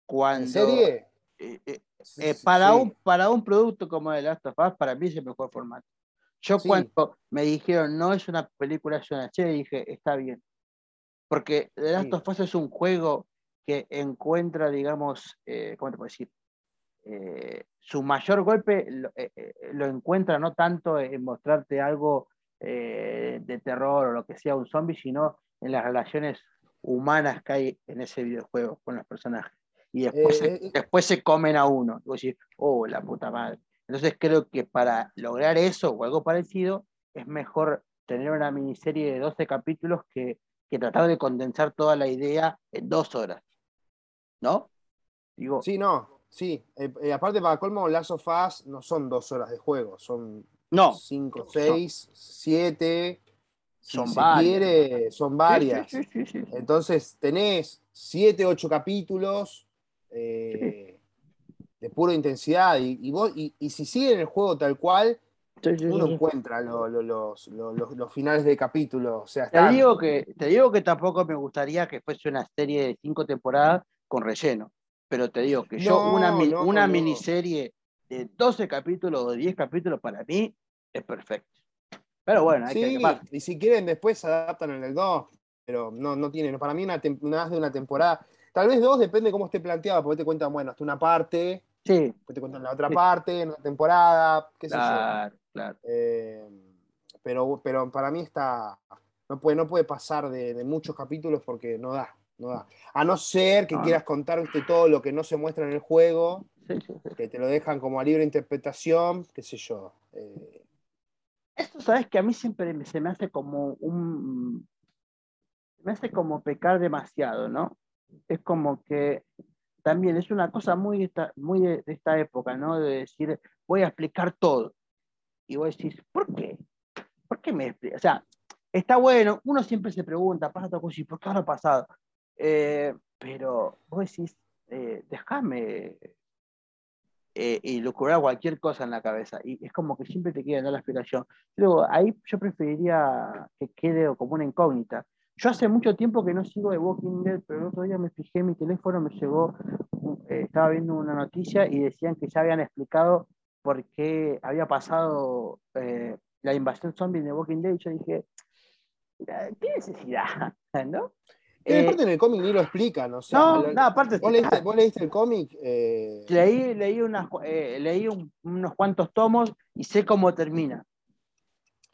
cuando. ¿En serie? Eh, eh, eh, para, un, para un producto como el Last of Us, para mí es el mejor formato. Yo cuando me dijeron no es una película, es una serie, dije, está bien. Porque The Last of Us es un juego que encuentra, digamos, eh, ¿cómo te puedo decir? Eh, su mayor golpe lo, eh, eh, lo encuentra no tanto en mostrarte algo eh, de terror o lo que sea un zombie, sino en las relaciones humanas que hay en ese videojuego con los personajes. Y después, se, Eh, eh, después se comen a uno. Y vos decís, oh, la puta madre. Entonces creo que para lograr eso o algo parecido, es mejor tener una miniserie de 12 capítulos que, que tratar de condensar toda la idea en dos horas. ¿No? Digo, Sí, no, sí. Eh, eh, aparte, para colmo, Last of Us no son dos horas de juego, son no. cinco, seis, siete. Si Son se varias. quiere, son varias. Sí, sí, sí, sí, sí. Entonces tenés siete, ocho capítulos eh, de pura intensidad. Y, y vos, y, y si siguen el juego tal cual, Sí, sí, uno sí. encuentra lo- lo- los, lo- los- los finales de capítulo. O sea, Te están- digo, que, te digo que tampoco me gustaría que fuese una serie de cinco temporadas con relleno. Pero te digo que yo, una, no, una no. miniserie de 12 capítulos o 10 capítulos para mí es perfecto. Pero bueno, hay que y si quieren después se adaptan en el 2, pero no, no tienen. Para mí una más de una temporada, tal vez dos, depende de cómo esté planteado, porque te cuentan, bueno, hasta una parte, Sí, después te cuentan la otra parte, en una temporada, qué sé yo. claro, claro. Eh, pero, pero para mí está. No puede, no puede pasar de, de muchos capítulos porque no da, no da. A no ser que quieras contar viste, todo lo que no se muestra en el juego, Sí, sí, sí. que te lo dejan como a libre interpretación, qué sé yo. Eh, Esto, sabes que a mí siempre se me hace como un. Me hace como pecar demasiado, ¿no? Es como que también es una cosa muy, esta- muy de, de esta época, ¿no? De decir, voy a explicar todo. Y vos decís, ¿por qué? ¿Por qué me explicas? O sea, está bueno, uno siempre se pregunta, pasa otra cosa, ¿y por qué ahora pasado? Eh, pero vos decís, eh, déjame eh, y locura cualquier cosa en la cabeza. Y es como que siempre te quieren dar la explicación. Luego, ahí yo preferiría que quede como una incógnita. Yo hace mucho tiempo que no sigo de Walking Dead, pero el otro día me fijé en mi teléfono, me llegó, eh, estaba viendo una noticia y decían que ya habían explicado por qué había pasado eh, la invasión zombie de Walking Dead. Y yo dije, ¿qué necesidad? ¿No? Eh, aparte en el cómic ni lo explican, o sea, no, lo- no, aparte ¿vos, leíste, vos leíste el cómic? Eh, leí, leí, unas, eh, leí un- unos cuantos tomos y sé cómo termina.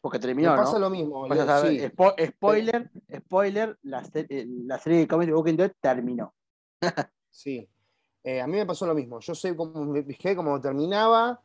Porque me terminó, pasa ¿no? lo mismo. A Leo, saber, sí. spo- spoiler, spoiler, la, eh, la serie de cómics de Walking Dead terminó. Sí. Eh, a mí me pasó lo mismo. Yo sé cómo me fijé cómo terminaba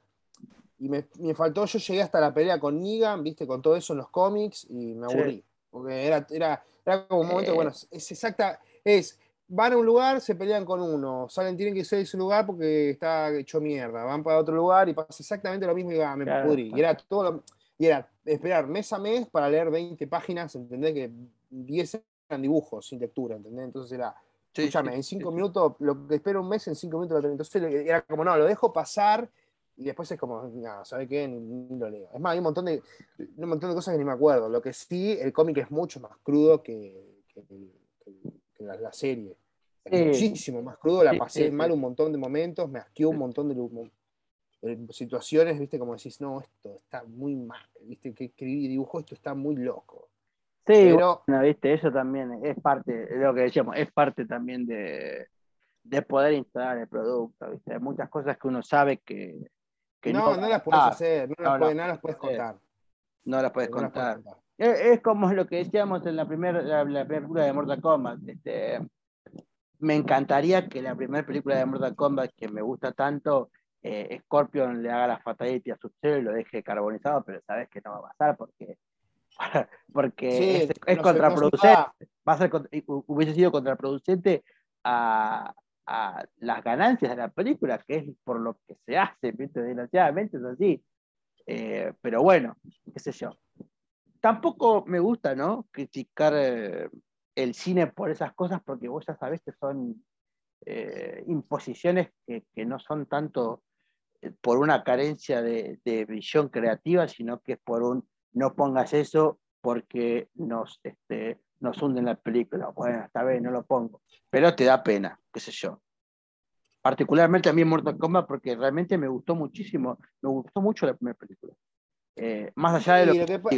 y me, me faltó, yo llegué hasta la pelea con Negan, viste, con todo eso en los cómics y me Sí. aburrí. Porque era, era, era como un momento, Eh. bueno, es exacta, es, van a un lugar, se pelean con uno, salen, tienen que ser de ese lugar porque está hecho mierda, van para otro lugar y pasa exactamente lo mismo y ah, me Claro. pudrí. Y era todo lo- y era esperar mes a mes para leer 20 páginas, ¿entendés? Que 10 eran dibujos sin lectura, ¿entendés? Entonces era, Sí, Escúchame, sí, en cinco sí, sí. minutos, lo que espero un mes, en cinco minutos lo termino. Entonces era como, no, lo dejo pasar y después es como, nada, ¿sabe qué? Ni, ni lo leo. Es más, hay un montón, de, un montón de cosas que ni me acuerdo. Lo que sí, el cómic es mucho más crudo que, que, el- que- que la, la serie. Es muchísimo más crudo, la pasé mal un montón de momentos, me asqueó un montón de, de situaciones, viste, como decís, no, esto está muy mal, viste, que escribí y dibujó, esto está muy loco. Sí, Pero, bueno, viste, eso también es parte, lo que decíamos, es parte también de, de poder instalar el producto, viste. Hay muchas cosas que uno sabe que, que no, no, las puedes hacer, no, no, las, no, puedes, no las puedes sí. contar. no las puedes no las puedes contar. Es, es como lo que decíamos en la primera la, película de Mortal Kombat. este, me encantaría que la primera película de Mortal Kombat, que me gusta tanto, eh, Scorpion le haga la fatality a su y lo deje carbonizado, pero sabes que no va a pasar porque, porque Sí, es, no contraproducente. va a ser, hubiese sido contraproducente a, a las ganancias de la película, que es por lo que se hace, ¿viste? desgraciadamente es así. Eh, pero bueno, qué sé yo. Tampoco me gusta, ¿no? Criticar eh, el cine por esas cosas, porque vos ya sabés que son eh, imposiciones que, que no son tanto por una carencia de, de visión creativa, sino que es por un no pongas eso porque nos, este, nos hunden la película. Bueno, está bien, no lo pongo. Pero te da pena, qué sé yo. Particularmente a mí Mortal Kombat porque realmente me gustó muchísimo, me gustó mucho la primera película. Eh, más allá de lo, Sí, que... lo, que, pa-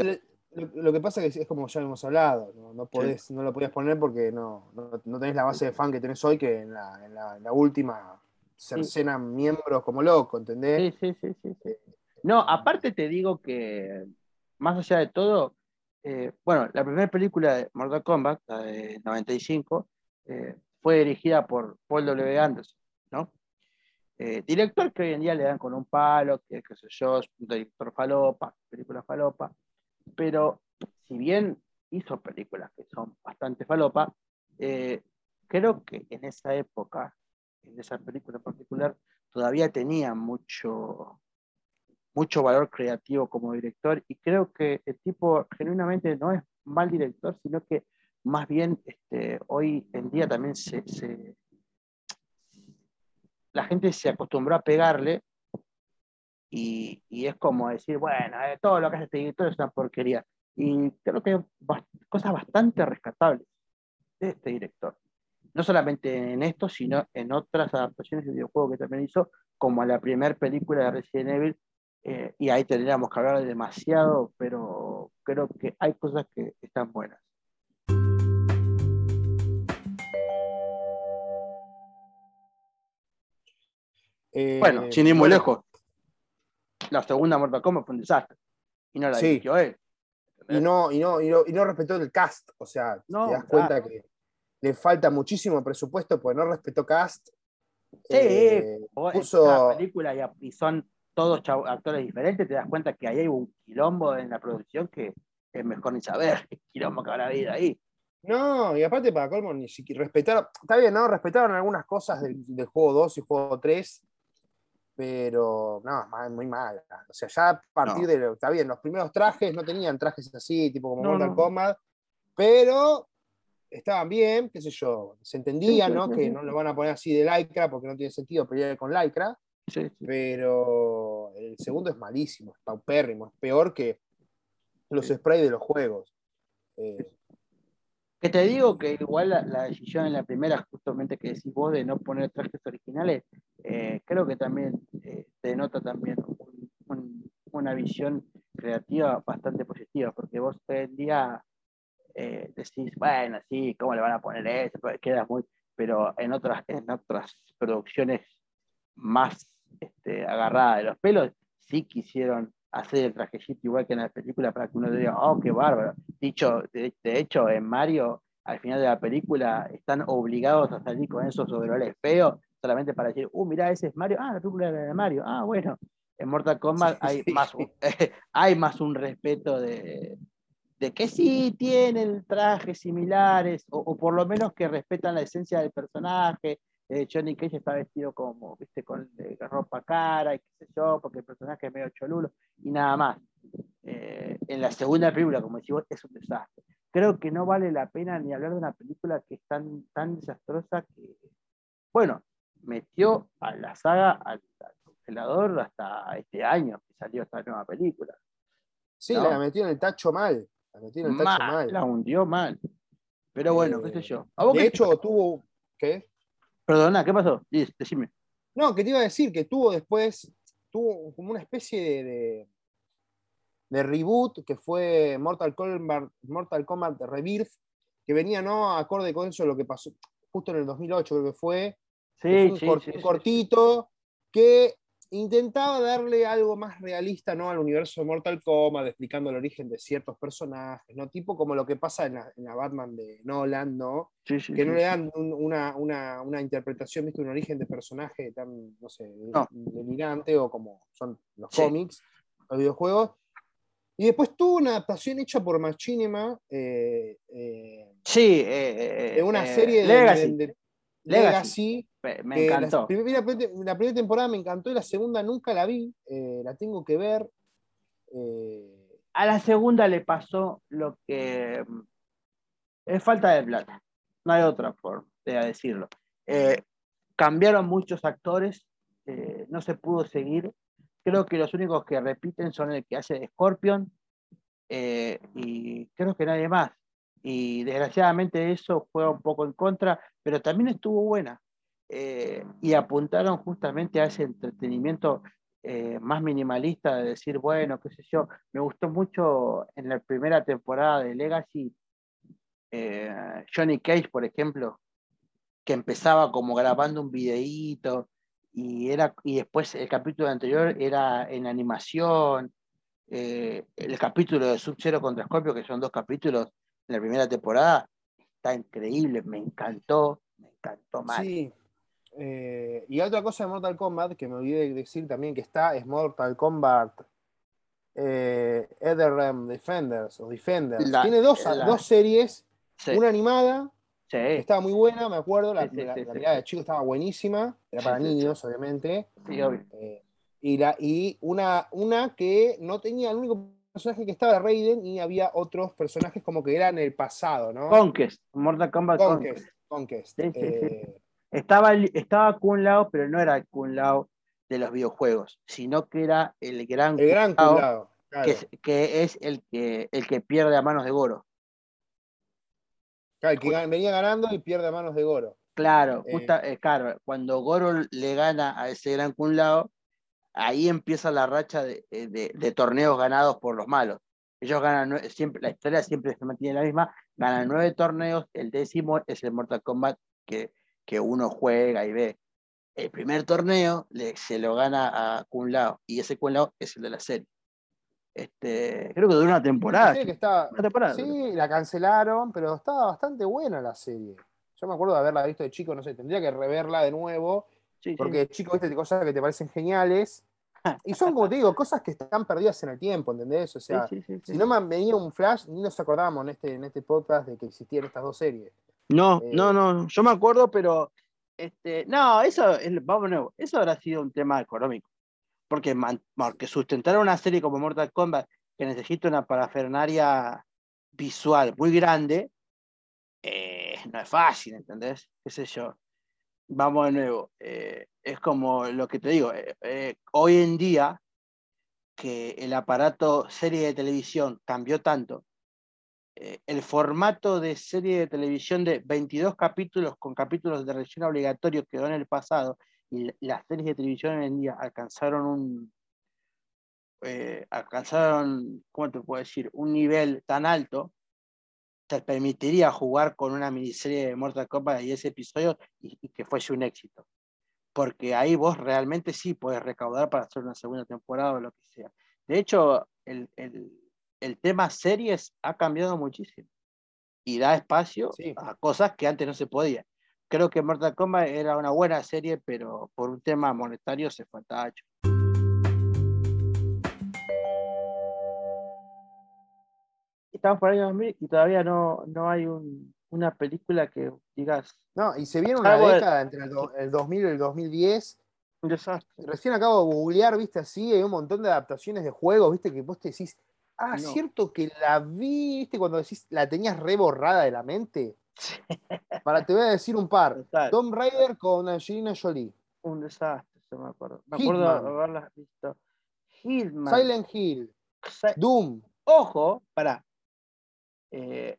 lo- lo que pasa es que es como ya hemos hablado, no, no, podés, no lo podías poner porque no, no, no tenés la base de fan que tenés hoy, que en la, en la, en la última cercenan miembros como loco, ¿entendés? Sí, sí, sí, sí, sí. No, aparte te digo que, más allá de todo, eh, bueno, la primera película de Mortal Kombat, la de 95, eh, fue dirigida por Paul W. Anderson, ¿no? Eh, director que hoy en día le dan con un palo, que qué sé yo, director falopa, película falopa, pero si bien hizo películas que son bastante falopa, eh, creo que en esa época, en esa película en particular, todavía tenía mucho, mucho valor creativo como director y creo que el tipo genuinamente no es mal director, sino que más bien este, hoy en día también se, la gente se acostumbró a pegarle y, y es como decir, bueno, eh, todo lo que hace este director es una porquería. Y creo que hay cosas bastante rescatables de este director. No solamente en esto, sino en otras adaptaciones de videojuegos que también hizo, como la primera película de Resident Evil, eh, y ahí tendríamos que hablar de demasiado, pero creo que hay cosas que están buenas. Eh, Bueno, sin ir muy bueno, lejos, la segunda Mortal Kombat fue un desastre, y no la Sí. dirigió él. Y no, y, no, y, no, y no respetó el cast, o sea, No, te das claro. cuenta que le falta muchísimo presupuesto porque no respetó cast. Sí, Eh, o puso- es una película y, y son todos actores diferentes, te das cuenta que ahí hay un quilombo en la producción que es mejor ni saber qué quilombo que habrá habido ahí. No, y aparte para colmo, ni siquiera respetaron, está bien, ¿no? Respetaron algunas cosas del, del juego 2 y juego 3, pero no, ma- muy mala. O sea, ya a partir No. de, lo- está bien, los primeros trajes no tenían trajes así, tipo como No, Mortal no. Kombat, pero estaban bien, qué sé yo, se entendía, Sí, ¿no? sí, que sí. no lo van a poner así de lycra porque no tiene sentido pelear con lycra, pero el segundo es malísimo, es paupérrimo, es peor que los sprays de los juegos. Eh, Que te digo que igual la, la decisión en la primera, justamente que decís vos de no poner trajes originales, eh, creo que también eh, denota también un- un- una visión creativa bastante positiva, porque vos hoy en día eh, decís, bueno, sí, ¿cómo le van a poner eso? Pues Queda muy, pero en otras, en otras producciones más este, agarradas de los pelos, sí quisieron hacer el trajecito igual que en la película para que uno diga, oh, qué bárbaro. Dicho, de, de hecho, en Mario, al final de la película, están obligados a salir con esos overoles feos, solamente para decir, uh, mirá, ese es Mario, ah, la película era de Mario, ah, bueno. En Mortal Kombat Sí, hay, sí. Más, un- hay más un respeto de, de que sí tienen trajes similares, o, o por lo menos que respetan la esencia del personaje. Eh, Johnny Cage está vestido como, viste, con eh, ropa cara y qué sé yo, porque el personaje es medio cholulo y nada más. Eh, en la segunda película, como decís vos, es un desastre. Creo que no vale la pena ni hablar de una película que es tan, tan desastrosa que, bueno, metió a la saga al, al congelador hasta este año que salió esta nueva película. sí, No. la metió en el tacho mal. La metió en el tacho Mal, mal. La hundió mal. Pero bueno, Eh, qué sé yo. ¿A vos De qué- hecho, tuvo. ¿Qué? Perdona, ¿qué pasó? Diz, Decime. No, que te iba a decir que tuvo después. Tuvo como una especie de, de, de reboot que fue Mortal Kombat, Mortal Kombat Rebirth, que venía no acorde con eso lo que pasó justo en el 2008, creo que fue. que fue Sí, un, sí, cort- sí, un sí, cortito que intentaba darle algo más realista ¿no? al universo de Mortal Kombat, explicando el origen de ciertos personajes, ¿no? tipo como lo que pasa en la, en la Batman de Nolan, ¿no? sí, sí, que no sí. le dan un- una, una, una interpretación, ¿viste? un origen de personaje tan, no sé, No. delirante o como son los cómics, los videojuegos. Y después tuvo una adaptación hecha por Machinima eh, eh, Sí, eh, de una eh, serie de, Legacy. de- de- Legacy. Legacy, Me, la encantó. primera, la primera temporada me encantó y la segunda nunca la vi, eh, la tengo que ver. eh, A la segunda le pasó lo que mm, es falta de plata. No hay otra forma de decirlo. Eh, cambiaron muchos actores, eh, no se pudo seguir. Creo que los únicos que repiten son el que hace de Scorpion eh, y creo que nadie más. Y desgraciadamente eso juega un poco en contra, pero también estuvo buena. Eh, y apuntaron justamente a ese entretenimiento eh, más minimalista de decir, bueno, qué sé yo. Me gustó mucho en la primera temporada de Legacy, eh, Johnny Cage, por ejemplo, que empezaba como grabando un videíto y, era, y después el capítulo anterior era en animación. Eh, el capítulo de Sub-Zero contra Scorpio, que son dos capítulos en la primera temporada, está increíble, me encantó, me encantó mal. Sí. Eh, y otra cosa de Mortal Kombat que me olvidé de decir también que está es Mortal Kombat eh, Defenders o Defenders. Tiene dos, dos series, una animada estaba muy buena, me acuerdo, la, mirada de chico estaba buenísima, era para niños, obviamente. Eh, y la, y una, una que no tenía el único personaje que estaba Raiden y había otros personajes como que eran el pasado, ¿no? Conquest, Mortal Kombat Conquest. Conquest. Eh, estaba, estaba Kun Lao, pero no era el Kun Lao de los videojuegos, sino que era el gran, el gran Kun Lao, que, es, que, es, el que, el que pierde a manos de Goro. Claro, que venía ganando y pierde a manos de Goro. Claro, eh, eh, claro, cuando Goro le gana a ese gran Kun Lao, ahí empieza la racha de, eh, torneos ganados por los malos. Ellos ganan, siempre, la historia siempre se mantiene la misma, ganan nueve torneos, el décimo es el Mortal Kombat que, que uno juega y ve. El primer torneo se lo gana a Kun Lao y ese Kun Lao es el de la serie. Este, creo que duró una temporada. Sí, la cancelaron, pero estaba bastante buena la serie. Yo me acuerdo de haberla visto de chico, no sé, tendría que reverla de nuevo. porque chico, viste cosas que te parecen geniales. Y son, como te digo, cosas que están perdidas en el tiempo, ¿entendés? O sea, si no me venía un flash, ni nos acordábamos en este, en este podcast de que existían estas dos series. No, eh, no, no, yo me acuerdo, pero este, no, eso, vamos, eso habrá sido un tema económico porque, porque sustentar una serie como Mortal Kombat que necesita una parafernaria visual muy grande, eh, no es fácil, ¿entendés? ¿Qué sé yo? Vamos de nuevo. Eh, es como lo que te digo, hoy en día que el aparato serie de televisión cambió tanto, el formato de serie de televisión de 22 capítulos con capítulos de relleno obligatorio quedó en el pasado y las series de televisión hoy en día alcanzaron un eh, alcanzaron, ¿cómo te puedo decir? Un nivel tan alto, te permitiría jugar con una miniserie de Mortal Kombat y ese episodio y, que fuese un éxito. Porque ahí vos realmente sí puedes recaudar para hacer una segunda temporada o lo que sea. De hecho, el, el, tema series ha cambiado muchísimo y da espacio a cosas que antes no se podía creo que Mortal Kombat era una buena serie, pero por un tema monetario se fue a tacho. Estamos por ahí en y todavía no, no hay una película que digas. No, y se viene una década entre el, 2000 y el 2010. Un desastre. Recién acabo de googlear, viste, así, hay un montón de adaptaciones de juegos, viste, que vos te decís, ah, cierto que la vi, viste, cuando decís, la tenías reborrada de la mente. Para, te voy a decir un par. Tomb Raider con Angelina Jolie. Un desastre, se me acuerdo. Me acuerdo de haberlas visto. Silent Hill. Doom. Ojo, para. Eh,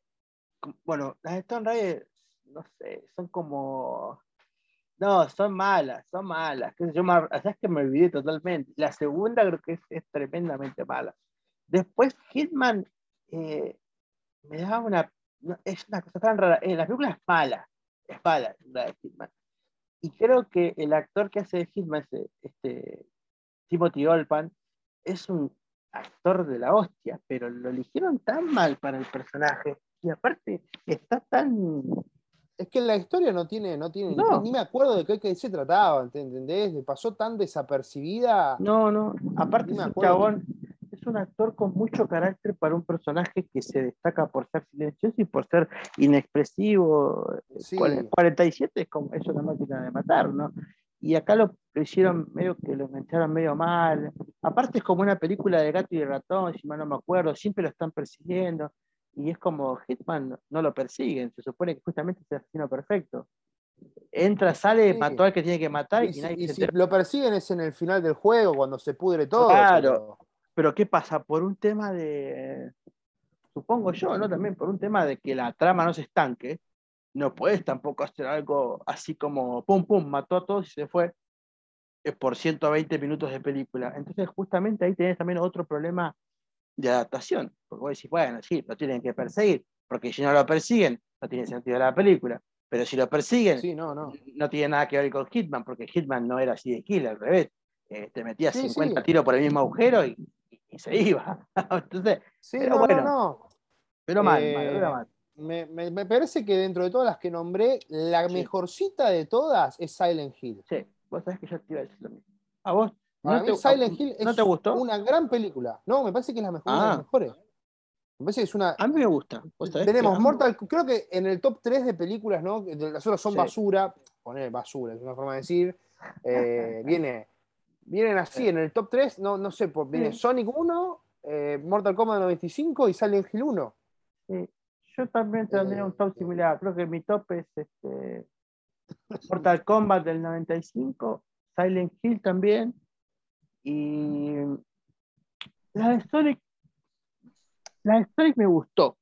bueno, las de Tomb Raider, no sé, son como. No, son malas, son malas. Yo me, es que me olvidé totalmente. La segunda creo que es, tremendamente mala. Después, Hitman eh, me da una es una cosa tan rara. En la película es mala, es mala la de Hitman. Y creo que el actor que hace de Hitman, este, Timothy Olpan, es un actor de la hostia, pero lo eligieron tan mal para el personaje. Y aparte, está tan. Es que la historia no tiene, no tiene, Ni, me acuerdo de qué, se trataba, ¿entendés? Pasó tan desapercibida. No, no. Aparte, me acuerdo es un actor con mucho carácter para un personaje que se destaca por ser silencioso y por ser inexpresivo. 47 es como es una máquina de matar, ¿no? Y acá lo, hicieron medio que lo engancharon medio mal. Aparte es como una película de gato y ratón, si mal no me acuerdo, siempre lo están persiguiendo. Y es como Hitman no lo persiguen, se supone que justamente es el asesino perfecto entra, sale, mató al que tiene que matar y, y si lo persiguen es en el final del juego, cuando se pudre todo. Claro, pero ¿qué pasa? Por un tema de, supongo yo, ¿no? También por un tema de que la trama no se estanque, no puedes tampoco hacer algo así como, pum, pum, mató a todos y se fue. eh, por 120 minutos de película. Entonces, justamente ahí tenés también otro problema de adaptación, porque vos decís, bueno, sí, lo tienen que perseguir, porque si no lo persiguen, no tiene sentido la película. Pero si lo persiguen, Sí, no, no. no tiene nada que ver con Hitman, porque Hitman no era así de kill, al revés. Eh, te metías Sí, 50 sí. tiros por el mismo agujero y, y- se iba. Entonces, Sí, Pero no, bueno. no, no. pero mal, Eh, mal, pero mal. Me, me- me parece que dentro de todas las que nombré, la Sí. mejorcita de todas es Silent Hill. Sí, vos sabés que yo te iba a decir lo mismo. ¿A vos? Para ¿No mí te, Silent Hill ¿no es te gustó? una gran película. No, me parece que es la mejor, una de las Ah. mejores. Me parece que es una. A mí me gusta. ¿Vos sabés que Tenemos Mortal creo que en el top 3 de películas, ¿no? Las otras son Sí. basura, poner basura, es una forma de decir. eh, viene, vienen así, en el top 3, no, no sé, por, viene. Sonic 1, eh, Mortal Kombat 95 y Silent Hill 1. Sí, Yo también tendría Eh, un top similar. Creo que mi top es este, Mortal Kombat del 95, Silent Hill también. Y la de Sonic, la de Sonic me gustó.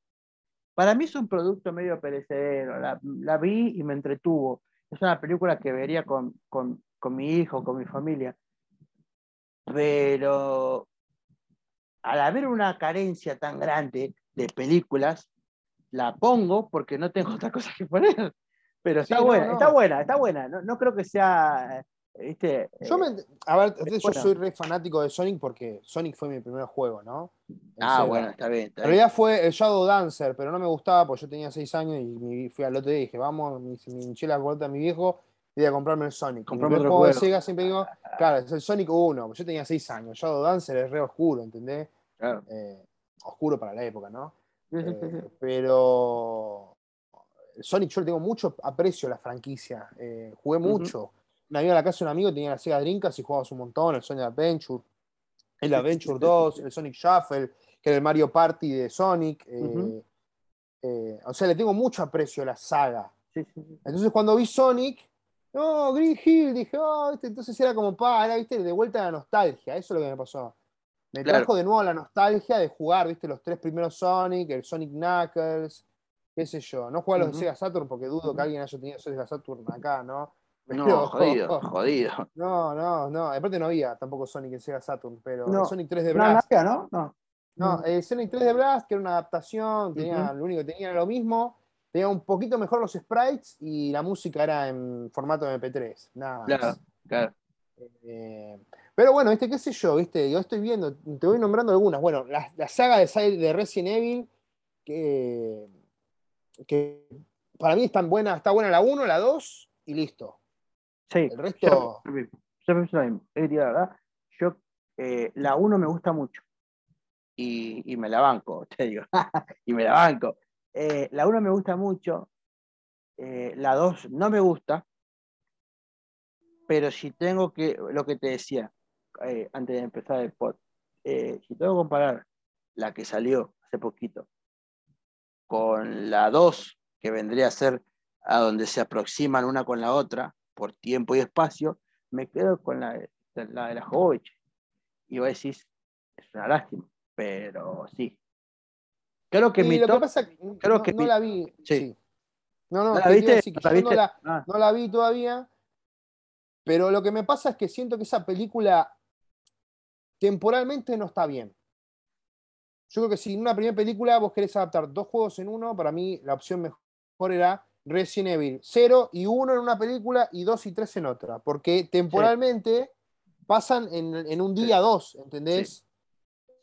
Para mí es un producto medio perecedero. La, la vi y me entretuvo. Es una película que vería con, con- con mi hijo, con mi familia. Pero al haber una carencia tan grande de películas, la pongo porque no tengo otra cosa que poner. Pero está Sí, buena, no. está buena, está buena. No, no creo que sea, eh, ¿viste? Yo Eh, me, a ver, yo bueno. soy re fanático de Sonic porque Sonic fue mi primer juego, ¿no? En ah, Sega. bueno, está bien. Está En bien. realidad fue el Shadow Dancer, pero no me gustaba porque yo tenía 6 años y fui al otro día y dije, vamos, me, hinché la puerta a mi viejo y comprarme el Sonic. Primer otro juego de. Sega siempre digo, claro, es el Sonic 1, pues yo tenía 6 años. Shadow Dancer es re oscuro, ¿entendés? Claro. Eh, oscuro para la época, ¿no? Eh, pero Sonic yo le tengo mucho aprecio a la franquicia. Eh, jugué mucho. Me iba a la casa de un amigo, tenía la Sega Dreamcast y jugábamos un montón, el Sonic Adventure, el Adventure 2, el Sonic Shuffle, que era el Mario Party de Sonic. eh, o sea, le tengo mucho aprecio a la saga. Entonces cuando vi Sonic, no, Green Hill, dije, oh, ¿viste? entonces era como, pa, era, viste, de vuelta a la nostalgia, eso es lo que me pasó. Me Claro. trajo de nuevo la nostalgia de jugar, viste, los tres primeros Sonic, el Sonic Knuckles, qué sé yo. No jugué a los de Sega Saturn porque dudo que alguien haya tenido Sega Saturn acá, ¿no? No, jodido, jodido. No, no, no. Aparte no había tampoco Sonic en Sega Saturn, pero No. el Sonic 3 de No, no Blast. había, ¿no? No. No, el Sonic 3 de Blast, que era una adaptación, tenía, lo único que tenía era lo mismo. Tenía un poquito mejor los sprites y la música era en formato MP3, nada más. Claro, claro. Eh, pero bueno, este, qué sé yo, viste, yo estoy viendo, te voy nombrando algunas. Bueno, la, la saga de, de Resident Evil, que, que para mí están buena, está buena la 1, la 2 y listo. Sí. El resto- Yo, yo diría la verdad, yo eh, la 1 me gusta mucho. Y, y me la banco, te digo. y me la banco. Eh, la 1 me gusta mucho. eh, la 2 no me gusta. Pero si tengo que, lo que te decía eh, antes de empezar el pod, si tengo que comparar la que salió hace poquito con la 2, que vendría a ser a donde se aproximan una con la otra por tiempo y espacio, me quedo con la, la de la Jovovich. Y vos decís, es una lástima, pero sí. Creo que Y mi lo que top- pasa, creo no, que no mi- la vi. Sí. sí. No, no, ¿No la viste? Ah, no la vi todavía, pero lo que me pasa es que siento que esa película temporalmente no está bien. Yo creo que si en una primera película vos querés adaptar dos juegos en uno, para mí la opción mejor era Resident Evil 0 y 1 en una película y 2 y 3 en otra, porque temporalmente pasan en, en un día dos, ¿entendés? sí,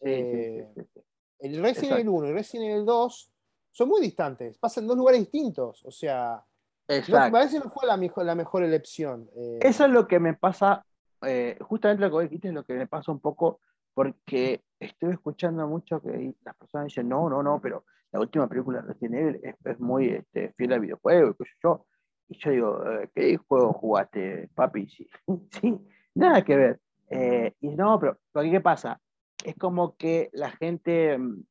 Eh, sí, sí. El Resident. Evil 1 y Resident Evil 2 son muy distantes, pasan en dos lugares distintos, o sea, Exacto. me parece que no fue la mejor, la mejor elección. eh, Eso es lo que me pasa, eh, justamente lo que vos dijiste es lo que me pasa un poco, porque estoy escuchando mucho que las personas dicen, no, no, no, pero la última película de Resident Evil es, es muy este, fiel al videojuego, y yo. Y yo digo, eh, ¿qué juego jugaste, papi? Sí, sí, nada que ver. Eh, y no, pero ¿qué pasa? Es como que la gente mm,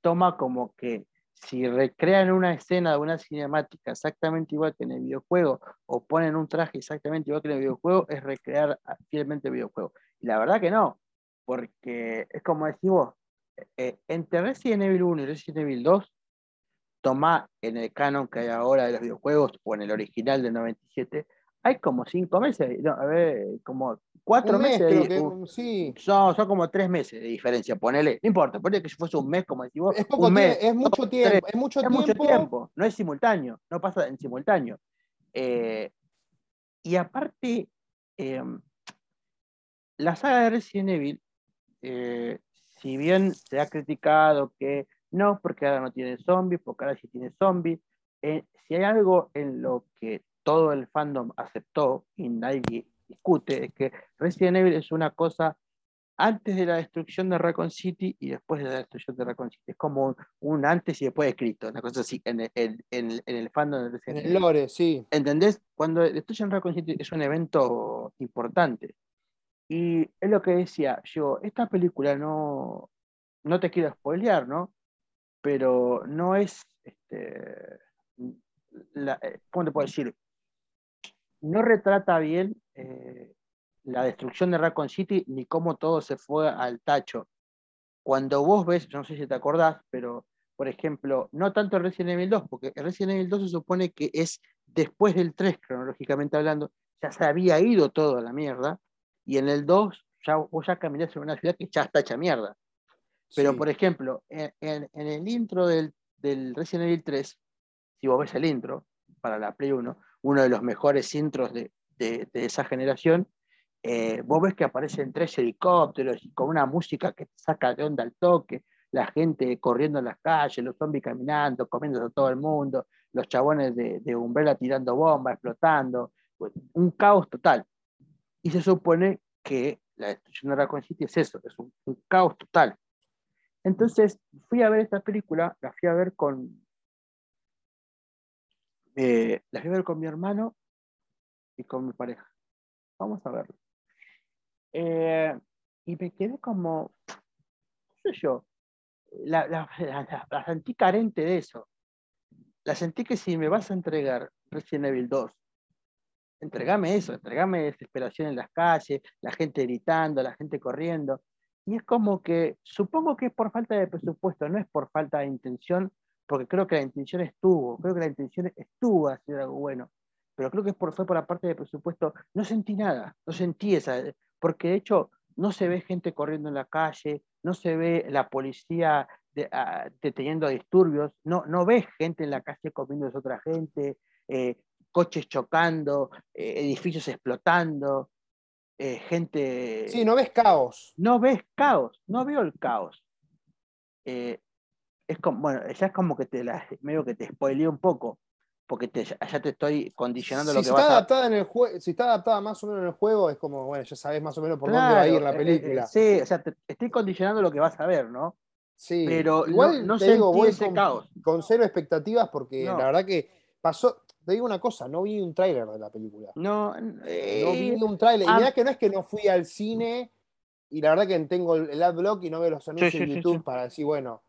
toma como que si recrean una escena de una cinemática exactamente igual que en el videojuego o ponen un traje exactamente igual que en el videojuego, es recrear a- fielmente el videojuego. Y la verdad que no, porque es como decís vos, eh, entre Resident Evil 1 y Resident Evil 2, toma en el canon que hay ahora de los videojuegos o en el original del 97, hay como cinco meses, no, a ver, como cuatro Un mes, meses. creo de- que- un- sí. son, son como tres meses de diferencia, ponele. No importa, ponele que si fuese un mes, como decís vos, Es poco un mes, es mucho tiempo, tres, es mucho es tiempo. mucho tiempo, no es simultáneo, no pasa en simultáneo. Eh, y aparte, eh, la saga de Resident Evil, eh, si bien se ha criticado que no, porque ahora no tiene zombies, porque ahora sí tiene zombies, eh, si hay algo en lo que todo el fandom aceptó y nadie discute, es que Resident Evil es una cosa antes de la destrucción de Raccoon City y después de la destrucción de Raccoon City. Es como un, un antes y después de Cristo, una cosa así, en el, en, en- el fandom de En Resident el Evil. lore, sí. ¿Entendés? Cuando destruyen Raccoon City es un evento importante. Y es lo que decía yo, esta película no, no te quiero spoilear, ¿no? Pero no es, este, la- eh, ¿cómo te puedo decir? No retrata bien eh, la destrucción de Raccoon City ni cómo todo se fue al tacho. Cuando vos ves, no sé si te acordás, pero por ejemplo, no tanto Resident Evil 2, porque el Resident Evil 2 se supone que es después del 3, cronológicamente hablando, ya se había ido todo a la mierda, y en el 2 ya, vos ya caminás en una ciudad que ya está hecha mierda. Pero, sí. por ejemplo, en, en- en el intro del, del Resident Evil 3, si vos ves el intro para la Play 1, uno de los mejores intros de, de- esa generación, eh, vos ves que aparecen tres helicópteros y con una música que saca de onda al toque, la gente corriendo en las calles, los zombies caminando, comiendo a todo el mundo, los chabones de, de Umbrella tirando bombas, explotando, un caos total. Y se supone que la destrucción de Raccoon City es eso, es un, un caos total. Entonces fui a ver esta película, la fui a ver con, eh, la fui a ver con mi hermano y con mi pareja. Vamos a verlo. Eh, y me quedé como, no sé yo, la, la- la- la sentí carente de eso. La sentí que si me vas a entregar Resident Evil 2, entregame eso, entregame desesperación en las calles, la gente gritando, la gente corriendo. Y es como que, supongo que es por falta de presupuesto, no es por falta de intención, porque creo que la intención estuvo, creo que la intención estuvo hacer algo bueno, pero creo que por, fue por la parte de presupuesto, no sentí nada, no sentí esa, porque de hecho no se ve gente corriendo en la calle, no se ve la policía de- ah, deteniendo disturbios, no, no ves gente en la calle comiendo a otra gente, eh, coches chocando, eh, edificios explotando, eh, gente... Sí, no ves caos. no ves caos, no veo el caos. Eh, es como, bueno, ya es como que te la, medio que te spoileé un poco, porque te, ya te estoy condicionando Si lo que está vas a adaptada en el juego, si está adaptada más o menos en el juego, es como, bueno, ya sabes más o menos por dónde va a ir la Claro, eh, película. eh, sí, o sea, te estoy condicionando lo que vas a ver, ¿no? Sí, Pero igual no, no te digo, sentí voy ese con, caos. con cero expectativas porque No. la verdad que pasó. Te digo una cosa, no vi un tráiler de la película. No, No eh, vi un tráiler. Y ah. mirá que no es que no fui al cine y la verdad que tengo el adblock y no veo los anuncios sí, en YouTube sí. para decir, bueno.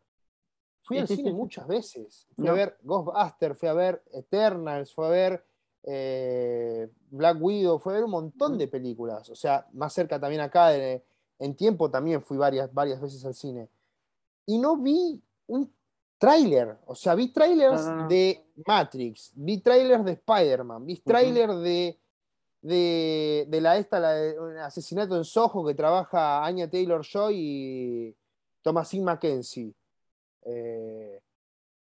Fui al cine muchas veces. Fui a ver Ghostbusters, fui a ver Eternals, fui a ver eh, Black Widow, fui a ver un montón Ujú. de películas. O sea, más cerca también acá, de- en tiempo también fui varias, varias veces al cine. Y no vi un tráiler. O sea, vi trailers de Matrix, vi trailers de Spider-Man, vi trailers de, de, de la esta, la de un asesinato en Soho que trabaja Anya Taylor Joy y Thomasin Mackenzie. Eh,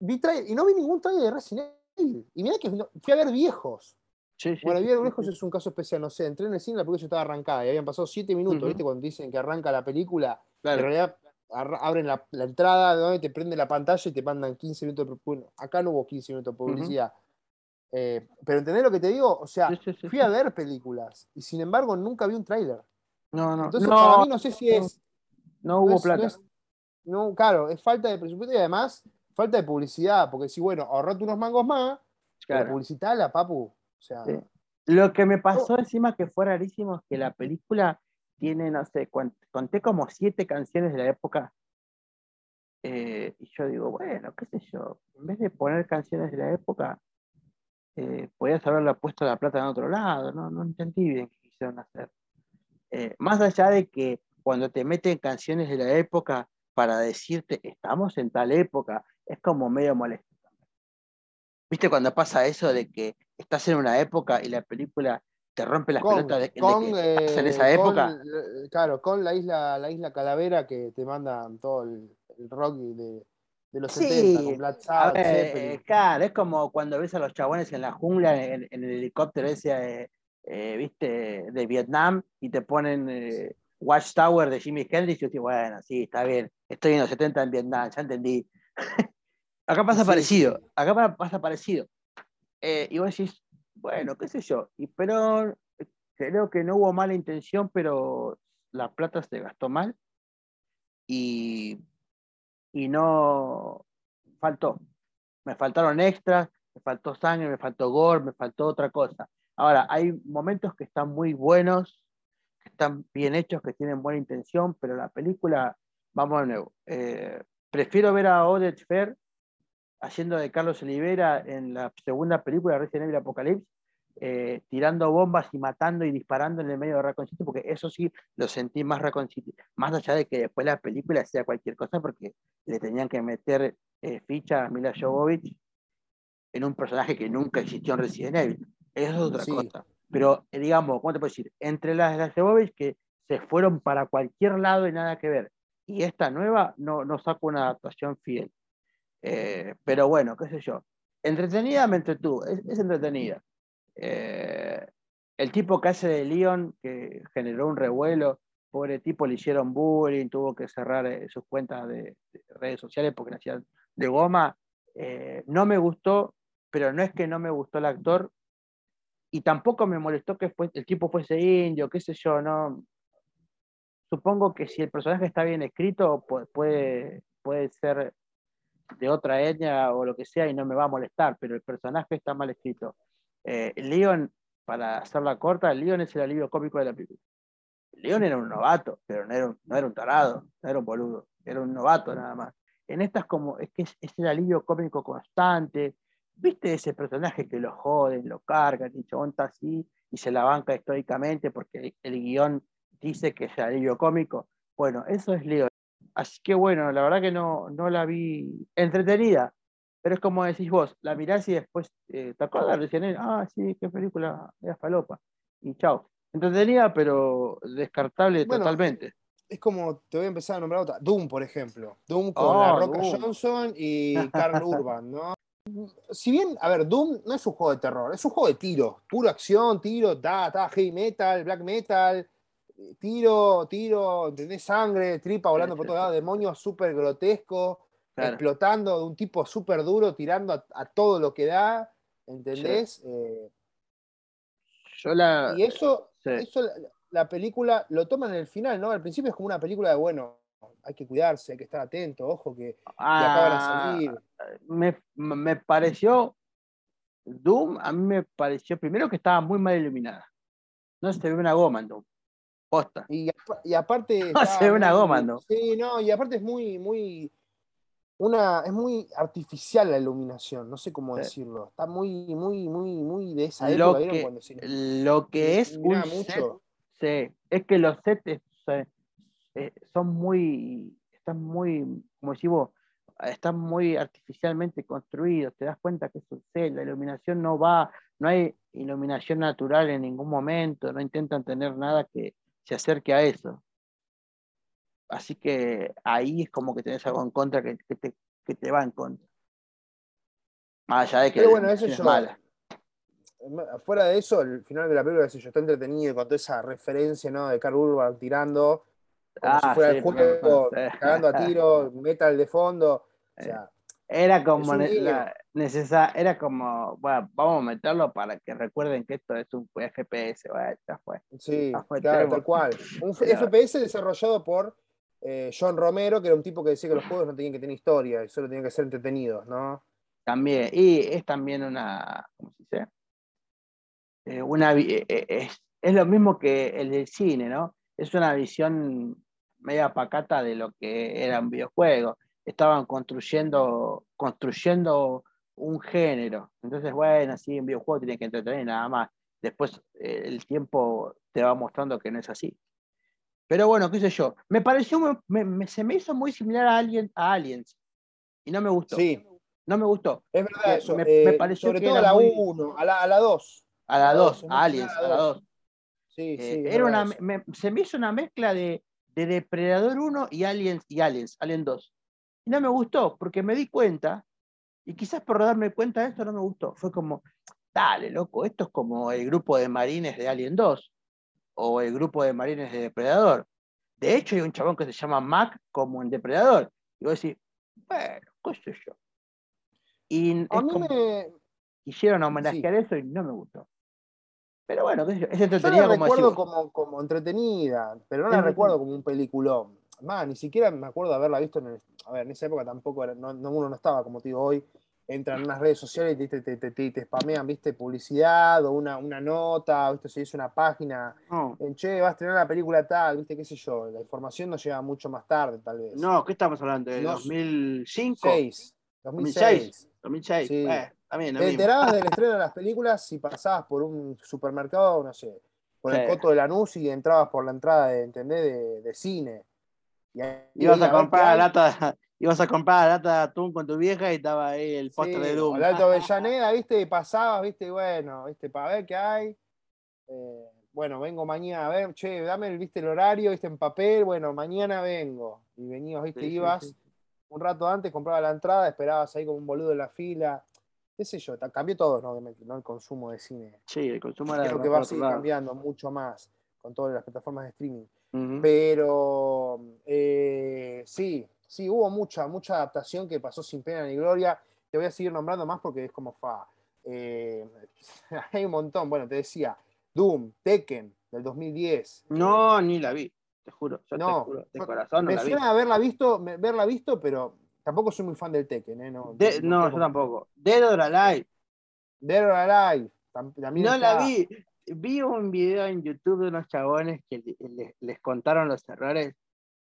vi trai- y no vi ningún trailer de Resident Evil. Y mira que fui a ver viejos. sí, sí, Bueno, vi a ver viejos es un caso especial, no sé. Entré en el cine, la película ya estaba arrancada y habían pasado siete minutos. ¿viste? Cuando dicen que arranca la película, Claro. en realidad abren la, la entrada, ¿no? Y te prende la pantalla y te mandan 15 minutos de bueno, acá no hubo 15 minutos de publicidad. Eh, pero ¿entendés lo que te digo? O sea, Sí, sí, sí, fui a ver películas y sin embargo nunca vi un tráiler. No, no, Entonces, no, para mí no sé si es. no no hubo no plata. es- no, claro, es falta de presupuesto y además falta de publicidad, porque si, bueno, ahorrate unos mangos más, Claro. publicitala, papu. O sea, Sí. Lo que me pasó encima que fue rarísimo es que la película tiene, no sé, conté como siete canciones de la época. eh, y yo digo, bueno, qué sé yo, en vez de poner canciones de la época, eh, podías haberla puesto la plata en otro lado, no, no entendí bien qué quisieron hacer. Eh, más allá de que cuando te meten canciones de la época para decirte, estamos en tal época, es como medio molesto. ¿Viste cuando pasa eso de que estás en una época y la película te rompe las Con- pelotas de, que en eh, esa época. con, eh, claro, con la isla, la isla Calavera que te mandan todo el, el rock de, de los Sí, 70, con Black Sabbath, eh, claro, es como cuando ves a los chabones en la jungla, en, en el helicóptero ese, eh, eh, viste, de Vietnam, y te ponen eh, Watchtower de Jimi Hendrix, yo digo, bueno, sí, está bien, estoy en los 70 en Vietnam, ya entendí. acá pasa Sí, parecido, sí. acá pa- pasa parecido. Eh, y vos decís, bueno, qué sé yo, y, pero eh, creo que no hubo mala intención, pero la plata se gastó mal, y, y no faltó. Me faltaron extras, me faltó sangre, me faltó gore, me faltó otra cosa. Ahora, hay momentos que están muy buenos, están bien hechos, que tienen buena intención, pero la película, vamos de nuevo, eh, prefiero ver a Odette Fair haciendo de Carlos Olivera en la segunda película de Resident Evil Apocalypse, eh, tirando bombas y matando y disparando en el medio de Raccoon City, porque eso sí lo sentí más Raccoon City, más allá de que después la película sea cualquier cosa, porque le tenían que meter eh, ficha a Mila Jovovich en un personaje que nunca existió en Resident Evil. Eso es otra Sí. cosa. Pero, eh, digamos, ¿cómo te puedo decir? Entre las de las Jovovich que se fueron para cualquier lado y nada que ver. Y esta nueva no, no saco una adaptación fiel. Eh, pero bueno, qué sé yo. Entretenida me entretuvo, es, es entretenida. Eh, el tipo que hace de Leon, que generó un revuelo, pobre tipo, le hicieron bullying, tuvo que cerrar eh, sus cuentas de, de redes sociales porque le hacían de goma. Eh, no me gustó, pero no es que no me gustó el actor, y tampoco me molestó que el tipo fuese indio, qué sé yo, no. Supongo que si el personaje está bien escrito, pu- puede, puede ser de otra etnia o lo que sea y no me va a molestar, pero el personaje está mal escrito. Eh, Leon, para hacerla corta, Leon es el alivio cómico de la película. Leon era un novato, pero no era un, no era un tarado, no era un boludo, era un novato nada más. En estas como, es que es, es el alivio cómico constante, ¿viste ese personaje que lo joden, lo cargan, y está así y se la banca históricamente porque el, el guion dice que es alivio cómico? Bueno, eso es Leon. Así que bueno, la verdad que no, no la vi entretenida, pero es como decís vos, la mirás y después eh, te acuerdas recién, ah, sí, qué película, era falopa, y chao. Entretenida, pero descartable Bueno, totalmente. Es como, te voy a empezar a nombrar otra. Doom, por ejemplo. Doom con Oh, La Roca Doom. Johnson y Carl Urban, ¿no? Si bien, a ver, Doom no es un juego de terror, es un juego de tiro. Pura acción, tiro, ta, ta, heavy metal, black metal, tiro, tiro, ¿entendés? Sangre, tripa volando por todos lados, demonios súper grotescos, Claro. explotando de un tipo súper duro, tirando a, a todo lo que da, ¿entendés? Eh, Yo la. y eso, sí. eso la, la película lo toman en el final, ¿no? Al principio es como una película de, bueno, hay que cuidarse, hay que estar atento, ojo, que, que acaban a Ah, salir. me, me pareció. Doom, a mí me pareció primero que estaba muy mal iluminada. No se ve una goma en Doom. Posta. Y, y aparte. No, se ve una muy- goma, ¿no? Sí, no, y aparte es muy, muy. Una, es muy artificial la iluminación, no sé cómo Sí. decirlo. Está muy, muy, muy, muy de esa Lo época. ¿vieron que, cuando se- lo que se es un set, sí, es que los sets eh, eh, son muy, están muy, como decís vos, están muy artificialmente construidos, te das cuenta que set, la iluminación no va, no hay iluminación natural en ningún momento, no intentan tener nada que se acerque a eso. Así que ahí es como que tenés algo en contra que, que te, que te va en contra. Más allá de que Pero la bueno, eso iluminación es yo- mala. Fuera de eso, el final de la película, yo, está entretenido con toda esa referencia, ¿no? De Carl Urban tirando, como si Ah, fuera sí, el juego, cagando a tiro, metal de fondo. O sea, Era como la- era como, bueno, vamos a meterlo para que recuerden que esto es un FPS, bueno, ya fue. sí, fue claro, Trevor. tal cual. Un Pero- FPS desarrollado por eh, John Romero, que era un tipo que decía que los juegos no tenían que tener historia, y solo tenían que ser entretenidos, ¿no? También, y es también una, ¿cómo se dice? Eh, una, eh, eh, es, es lo mismo que el del cine, ¿no? Es una visión media pacata de lo que era un videojuego. Estaban construyendo, construyendo un género. Entonces, bueno, sí, un videojuego tiene que entretener nada más. Después eh, el tiempo te va mostrando que no es así. Pero bueno, qué sé yo. Me pareció, me- me- se me hizo muy similar a, Alien, a Aliens. Y no me gustó. Sí, No me gustó. es verdad Que eso. me- eh, me pareció sobre que todo era la muy- 1, a la, a la 2. A la La 2, dos, es más a que Aliens, a la la 2. Sí, Eh, sí. era una, me- se me hizo una mezcla de, de Depredador 1 y Aliens y Aliens, Alien 2. Y no me gustó, porque me di cuenta, y quizás por darme cuenta de esto no me gustó. Fue como, dale, loco, esto es como el grupo de marines de Alien 2 o el grupo de marines de Depredador. De hecho, hay un chabón que se llama Mac como en Depredador. Y vos decís, bueno, qué sé yo. Y A mí como- me. quisieron homenajear eso y no me gustó. Pero bueno, yo, es Yo entretenida la como recuerdo como, como entretenida, pero no la Entretenida. recuerdo como un peliculón. Más, ni siquiera me acuerdo haberla visto en el. A ver, en esa época tampoco era, no, no- uno no estaba, como te digo hoy, entran en unas redes sociales y te, te, te, te- te spamean, viste, publicidad o una, una nota, viste, si es una página, No, en che, vas a tener la película tal, viste, qué sé yo. La información nos llega mucho más tarde, tal vez. no, ¿qué estamos hablando? ¿De No, 2005? 2006. 2006. 2006. Sí. Bueno, también, Te enterabas del estreno de las películas si pasabas por un supermercado, no sé, por el coto de Lanús y entrabas por la entrada de, ¿entendés? de, de cine. Y ahí Ibas a comprar la lata, ibas a comprar la lata de atún con tu vieja y estaba ahí el póster Sí, de Doom. el Alto Avellaneda, viste, y pasabas, viste, y bueno, viste, para ver qué hay. Eh, bueno, vengo mañana, a ver, che, dame el, viste, el horario, viste, en papel, bueno, mañana vengo. Y venías, viste, Sí, ibas un rato antes, comprabas la entrada, esperabas ahí como un boludo en la fila. Qué sé yo, cambió todo, ¿no? Obviamente, ¿no? El consumo de cine. Sí, el consumo era Creo de que va a seguir cambiando mucho más con todas las plataformas de streaming. Pero eh, sí, sí, hubo mucha, mucha adaptación que pasó sin pena ni gloria. Te voy a seguir nombrando más porque es como fa. Eh, hay un montón. Bueno, te decía, Doom, Tekken, del 2010. No, ni la vi, te juro. Yo te No, juro, de corazón no me la vi. haberla visto, verla visto, pero tampoco soy muy fan del Tekken, ¿eh? No, De- no, yo tampoco. Dead or Alive. Dead or Alive, tam- también No la vi. Vi un video en YouTube de unos chabones que le- le- les contaron los errores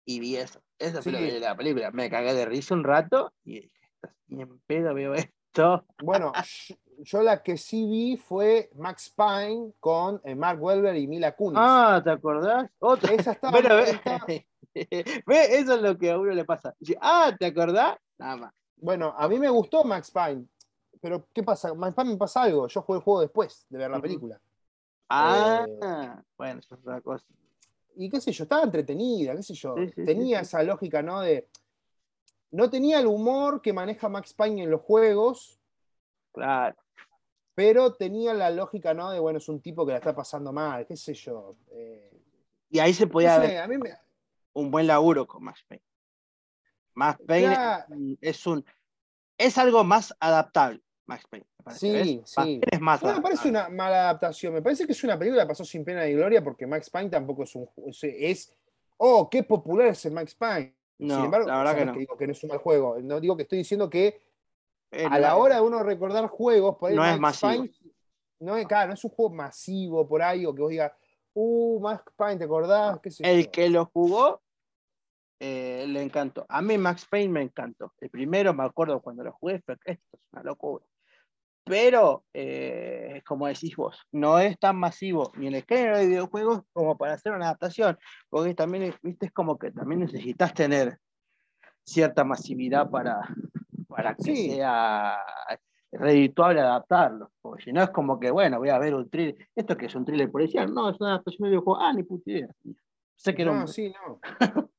y vi eso. Eso fue Sí. de la película. Me cagué de risa un rato y dije, "Esto- ni en pedo veo esto. Bueno, yo, la que sí vi fue Max Payne con eh, Mark Wahlberg y Mila Kunis. Ah, ¿te acordás? Otra. Esa estaba, Bueno, ve, eso es lo que a uno le pasa. Dice, ah, ¿te acordás? Nada más. Bueno, a mí me gustó Max Payne, pero ¿qué pasa? Max Payne me pasa algo. Yo jugué el juego después de ver la película. Ah, Eh, bueno, eso es otra cosa. Y qué sé yo, estaba entretenida, qué sé yo. Sí, sí, tenía sí. esa lógica, ¿no? De. No tenía el humor que maneja Max Payne en los juegos, Claro. pero tenía la lógica, ¿no? De, bueno, es un tipo que la está pasando mal, qué sé yo. Eh, Y ahí se podía no sé, ver a mí me, un buen laburo con Max Payne. Max Payne es un- es es algo más adaptable, Max Payne. me parece, Sí, ¿ves? sí. Es más No me parece una mala adaptación, me parece que es una película que pasó sin pena ni gloria porque Max Payne tampoco es un es, es- oh, qué popular es el Max Payne. No, sin embargo, la verdad que no es no. digo que no es un mal juego, no digo que estoy diciendo que Eh, a no, la hora de uno recordar juegos, por ahí No es Max masivo. Payne no es, claro, no es un juego masivo por ahí o que vos digas, uh, Max Payne, ¿te acordás? ¿Qué sé El yo? que lo jugó eh, le encantó. A mí Max Payne me encantó. El primero me acuerdo cuando lo jugué, fue que esto es una locura. Pero, eh, como decís vos, no es tan masivo ni en el género de videojuegos como para hacer una adaptación, porque también, viste, es como que también necesitas tener cierta masividad para, para que Sí. sea redituable adaptarlo, porque si no es como que, bueno, voy a ver un thriller, esto que es un thriller policial, no, es una adaptación de videojuego, ah, ni puta idea. Sé que No, sí, no.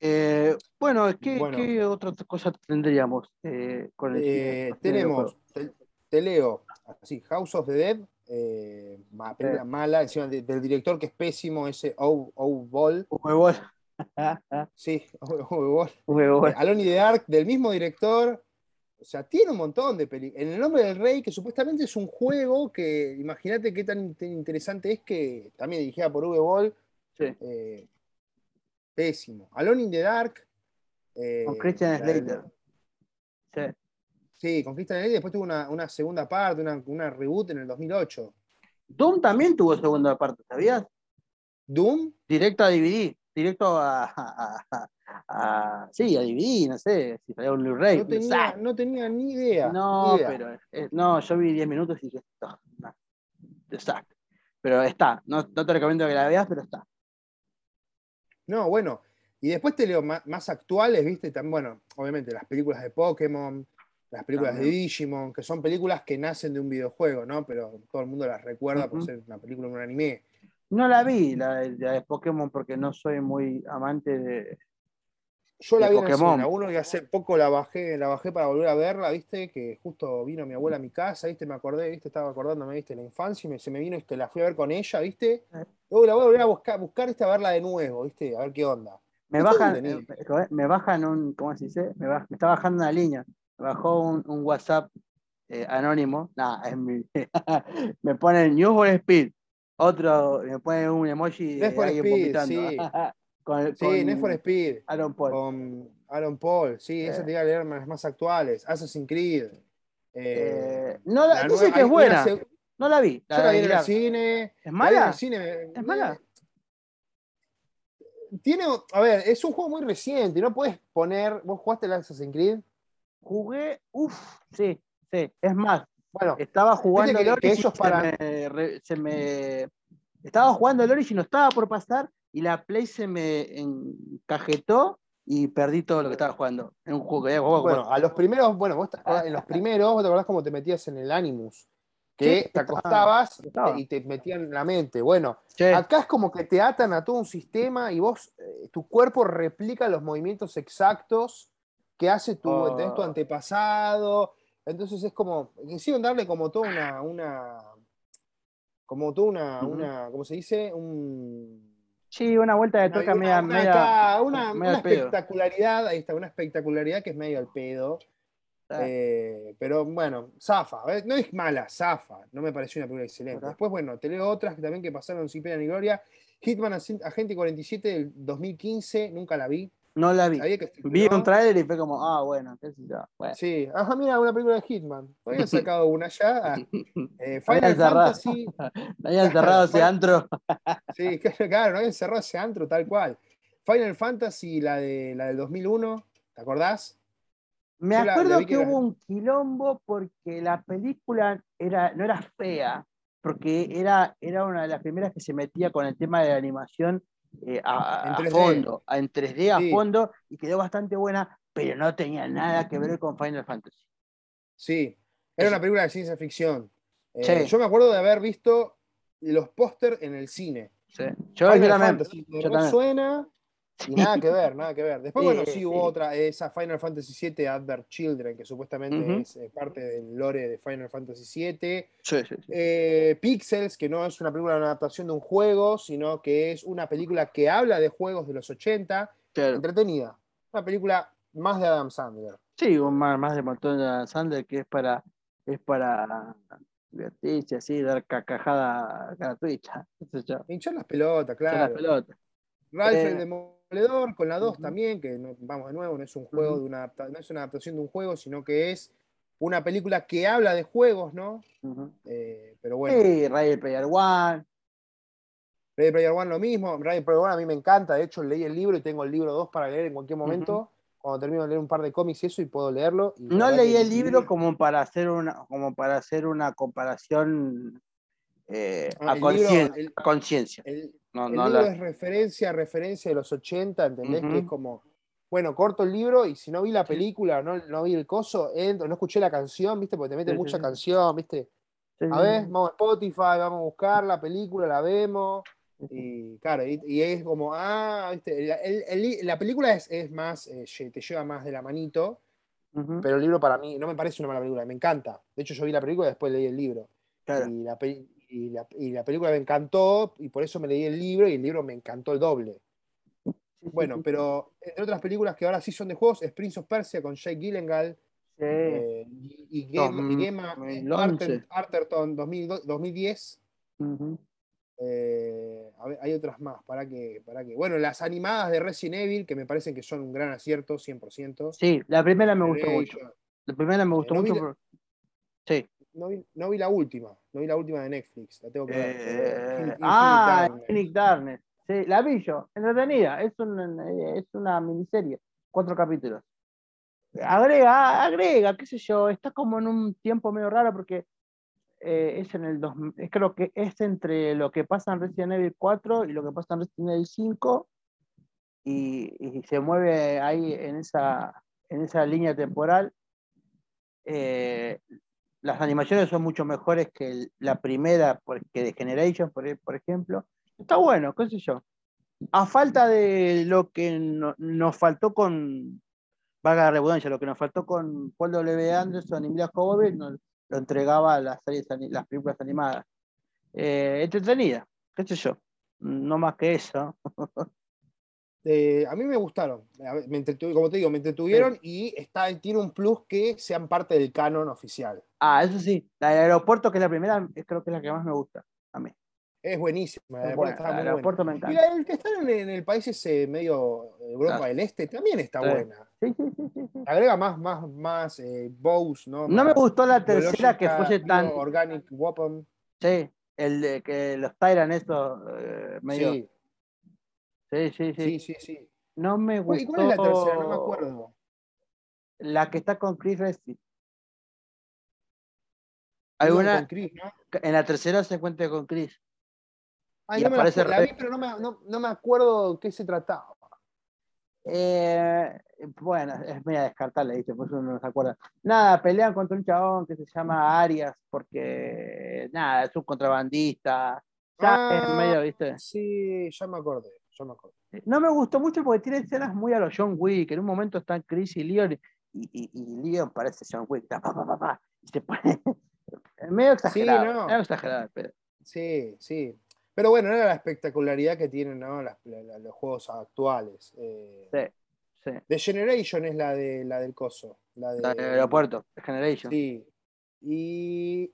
eh, bueno, ¿qué, Bueno. qué otra cosa tendríamos eh, con el Eh, tenemos, te, te leo, así, House of the Dead, eh, película mala, encima de- del director que es pésimo, ese O, o Ball, Huevón. sí, Alone in the Dark, del mismo director. O sea, tiene un montón de películas. En el nombre del rey, que supuestamente es un juego que, imagínate qué tan, interesante es que también dirigida por Uwe Boll, Sí, eh, pésimo. Alone in the Dark. eh, con Christian la Slater. Sí. Sí, con Christian Slater. Después tuvo una, una segunda parte, una, una reboot en el 2008. Doom también tuvo segunda parte, ¿sabías? Doom, Directo a DVD, directo a, a- a- a- sí, a DVD, no sé, si salía un Blu-ray. no tenía, sabe. no tenía ni idea. No, ni idea. pero eh, no, yo vi 10 minutos y dije, "No, no, exacto. Pero está, no, no te recomiendo que la veas, pero está. No, bueno. Y después te leo más, actuales, ¿viste? Tan, bueno, obviamente las películas de Pokémon, las películas de. Digimon, que son películas que nacen de un videojuego, ¿no? Pero todo el mundo las recuerda por ser una película un anime. No la vi, la, de- la de Pokémon, porque no soy muy amante de. Yo la de vi en Pokémon. cine, a uno y hace poco la bajé, la bajé para volver a verla, viste, que justo vino mi abuela a mi casa, viste, me acordé, viste, estaba acordándome, viste, la infancia y me- se me vino, este, la fui a ver con ella, viste. Luego la voy a volver a buscar, buscar esta, a verla de nuevo, viste, a ver qué onda. Me bajan, eh, me bajan un, ¿cómo se dice? Me, baj- me está bajando una línea. Me bajó un, un WhatsApp eh, anónimo. Nada, es mi. me ponen News for Speed. Otro, me ponen un emoji de alguien Speed, vomitando. sí. con, Sí, con Need for Speed, Aaron Paul. con Aaron Paul, sí, esa Eh. te iba a leer las más actuales, Assassin's Creed. eh, Eh, no la, la dicen que es buena. No la vi. Yo la vi en el cine. ¿Es la mala? el cine, me- ¿Es mala? Tiene, a ver, es un juego muy reciente, no puedes poner, vos jugaste el Assassin's Creed, Jugué, uff, sí, sí. Es más, bueno, estaba jugando el Origin, ellos se me se me- estaba jugando el Origin, no estaba por pasar y la Play se me encajetó y perdí todo lo que estaba jugando. En un juego que bueno, a los primeros, bueno, vos en los primeros, vos te acordás cómo te metías en el Animus, que te estaba- acostabas y te metían en la mente. Bueno, acá es como que te atan a todo un sistema y vos, eh, tu cuerpo replica los movimientos exactos que hace tu, Oh. antepasado. Entonces es como, quisieron darle como toda una, una como toda una, una, ¿cómo se dice? Un, sí, una vuelta de una- media, una- media- una- media una espectacularidad, ahí está, una espectacularidad que es medio al pedo. Eh, pero bueno, zafa, ver, no es mala, zafa, no me pareció una película excelente. Después, bueno, te leo otras que también que pasaron sin pena ni gloria. Hitman Agen- Agente 47 del 2015, nunca la vi. No la vi. Sabía que Vi un trailer y fue como, ah, bueno, qué sé yo. Bueno. Sí, ajá, mira, una película de Hitman. Habían sacado una ya. Ah, eh, Final. Fantasy. Me habían cerrado ese antro. Sí, claro, no habían cerrado ese antro tal cual. Final Fantasy, la, de, la del 2001, ¿te acordás? Me Yo la- la acuerdo que, era- hubo un quilombo porque la película era, no era fea, porque era, era una de las primeras que se metía con el tema de la animación eh, a, En a 3D. fondo, a en 3D a Sí. fondo, y quedó bastante buena, pero no tenía nada que ver con Final Fantasy. Sí, era una película de ciencia ficción. Eh, Sí. Yo me acuerdo de haber visto los póster en el cine. Sí. Yo, Final Fantasy, yo también. suena y nada que ver, nada que ver. Después, bueno, sí hubo sí. otra, esa Final Fantasy VII Advert Children, que supuestamente es eh, parte del lore de Final Fantasy VII. Sí, sí, sí. Eh, Pixels, que no es una película, una adaptación de un juego, sino que es una película que habla de juegos de los 80, Claro. entretenida. Una película más de Adam Sandler. Sí, más, más de montón de Sandler que es para, es para divertirse así, dar cacajada gratuita. Hinchar las pelotas, echar las claro. pelotas. Ralph Eh, el Demoledor con la 2 ujú. también, que no, vamos de nuevo, no es un juego de una no es una adaptación de un juego, sino que es una película que habla de juegos, ¿no? Ujú. Eh, pero bueno, Sí, Ready Player One. Ready Player One lo mismo, Ready Player One a mí me encanta, de hecho leí el libro y tengo el libro 2 para leer en cualquier momento, cuando termino de leer un par de cómics y eso y puedo leerlo. y No leí el libro como para hacer una, como para hacer una comparación eh, Ah, a conciencia. el- No, el no libro la- es referencia, referencia de los 80, ¿entendés? Que es como, bueno, corto el libro y si no vi la película, no, no vi el coso, entro, no escuché la canción, ¿viste? Porque te mete Sí, mucha sí. canción, ¿viste? Sí, A ver, vamos a Spotify, vamos a buscar la película, la vemos. Y claro, y, y es como, ah, ¿viste? La, el- la película es, es más, eh, te lleva más de la manito, pero el libro para mí no me parece una mala película, me encanta. De hecho, yo vi la película y después leí el libro. claro. Y la, y, la, y la película me encantó y por eso me leí el libro y el libro me encantó el doble. Bueno, pero entre otras películas que ahora sí son de juegos es Prince of Persia con Jake Gyllenhaal sí. eh, y, y Gemma, y Gemma 2011. Arter- Arterton 2000 2010. Ujú. Eh, a ver, hay otras más, para que, para que. Bueno, las animadas de Resident Evil, que me parecen que son un gran acierto, 100%. Sí, la primera me gustó mucho. La primera me gustó no vi mucho. Sí. No vi, no vi la última, no vi la última de Netflix, la tengo que ver. Eh, eh, ah, Infinite Darkness. Sí, la vi yo. Entretenida. Es, un, eh, es una miniserie. Cuatro capítulos. Agrega, agrega, qué sé yo. Está como en un tiempo medio raro porque eh, es en el dos, es creo que es entre lo que pasa en Resident Evil 4 y lo que pasa en Resident Evil 5 y, y se mueve ahí en esa, en esa línea temporal eh, las animaciones son mucho mejores que la primera, que de Generation, por, por ejemplo. Está bueno, qué sé yo. A falta de lo que nos faltó con, vaga redundancia, lo que nos faltó con Paul W. Anderson y Mila Jovovich, nos lo entregaba a las, series, las películas animadas. Eh, entretenida, qué sé yo. No más que eso. Eh, a mí me gustaron, me como te digo, me entretuvieron y está, tiene un plus que sean parte del canon oficial. Ah, eso sí, la del aeropuerto, que es la primera, creo que es la que más me gusta a mí. Es buenísima, el aeropuerto me encanta. Y la, el que está en, el país ese medio Europa del Este también está buena. Sí, sí, Agrega más, más, más eh, bows, ¿no? No me gustó la tercera que fuese tan. Organic Weapon. Sí, el de que los Tyran estos eh, medio. Sí. Sí, sí, sí. Sí, sí, No me gustó. ¿Y cuál es la tercera? No me acuerdo. La que está con Chris Resty. Hay una. En la tercera se encuentra con Chris. Ay, no me la, la, vi, pero no me, no, no me acuerdo qué se trataba. Eh, bueno, es media descartable, ¿viste? Por eso no se acuerda. Nada, pelean contra un chabón que se llama Arias, porque, nada, es un contrabandista. Ya es Ah, medio, ¿viste? Sí, ya me acordé, ya me acordé. No me gustó mucho porque tiene escenas muy a los John Wick. En un momento están Chris y Leon, y, y, y Leon parece John Wick, pa, pa, pa, pa, y se pone. medio exagerado. no. medio exagerado, pero. Sí, sí. Pero bueno, no era la espectacularidad que tienen ¿no? Las- la- los juegos actuales. Eh, Sí, sí. The Generation es la, de, la del coso. La, de, La del aeropuerto, Generation. Sí. Y,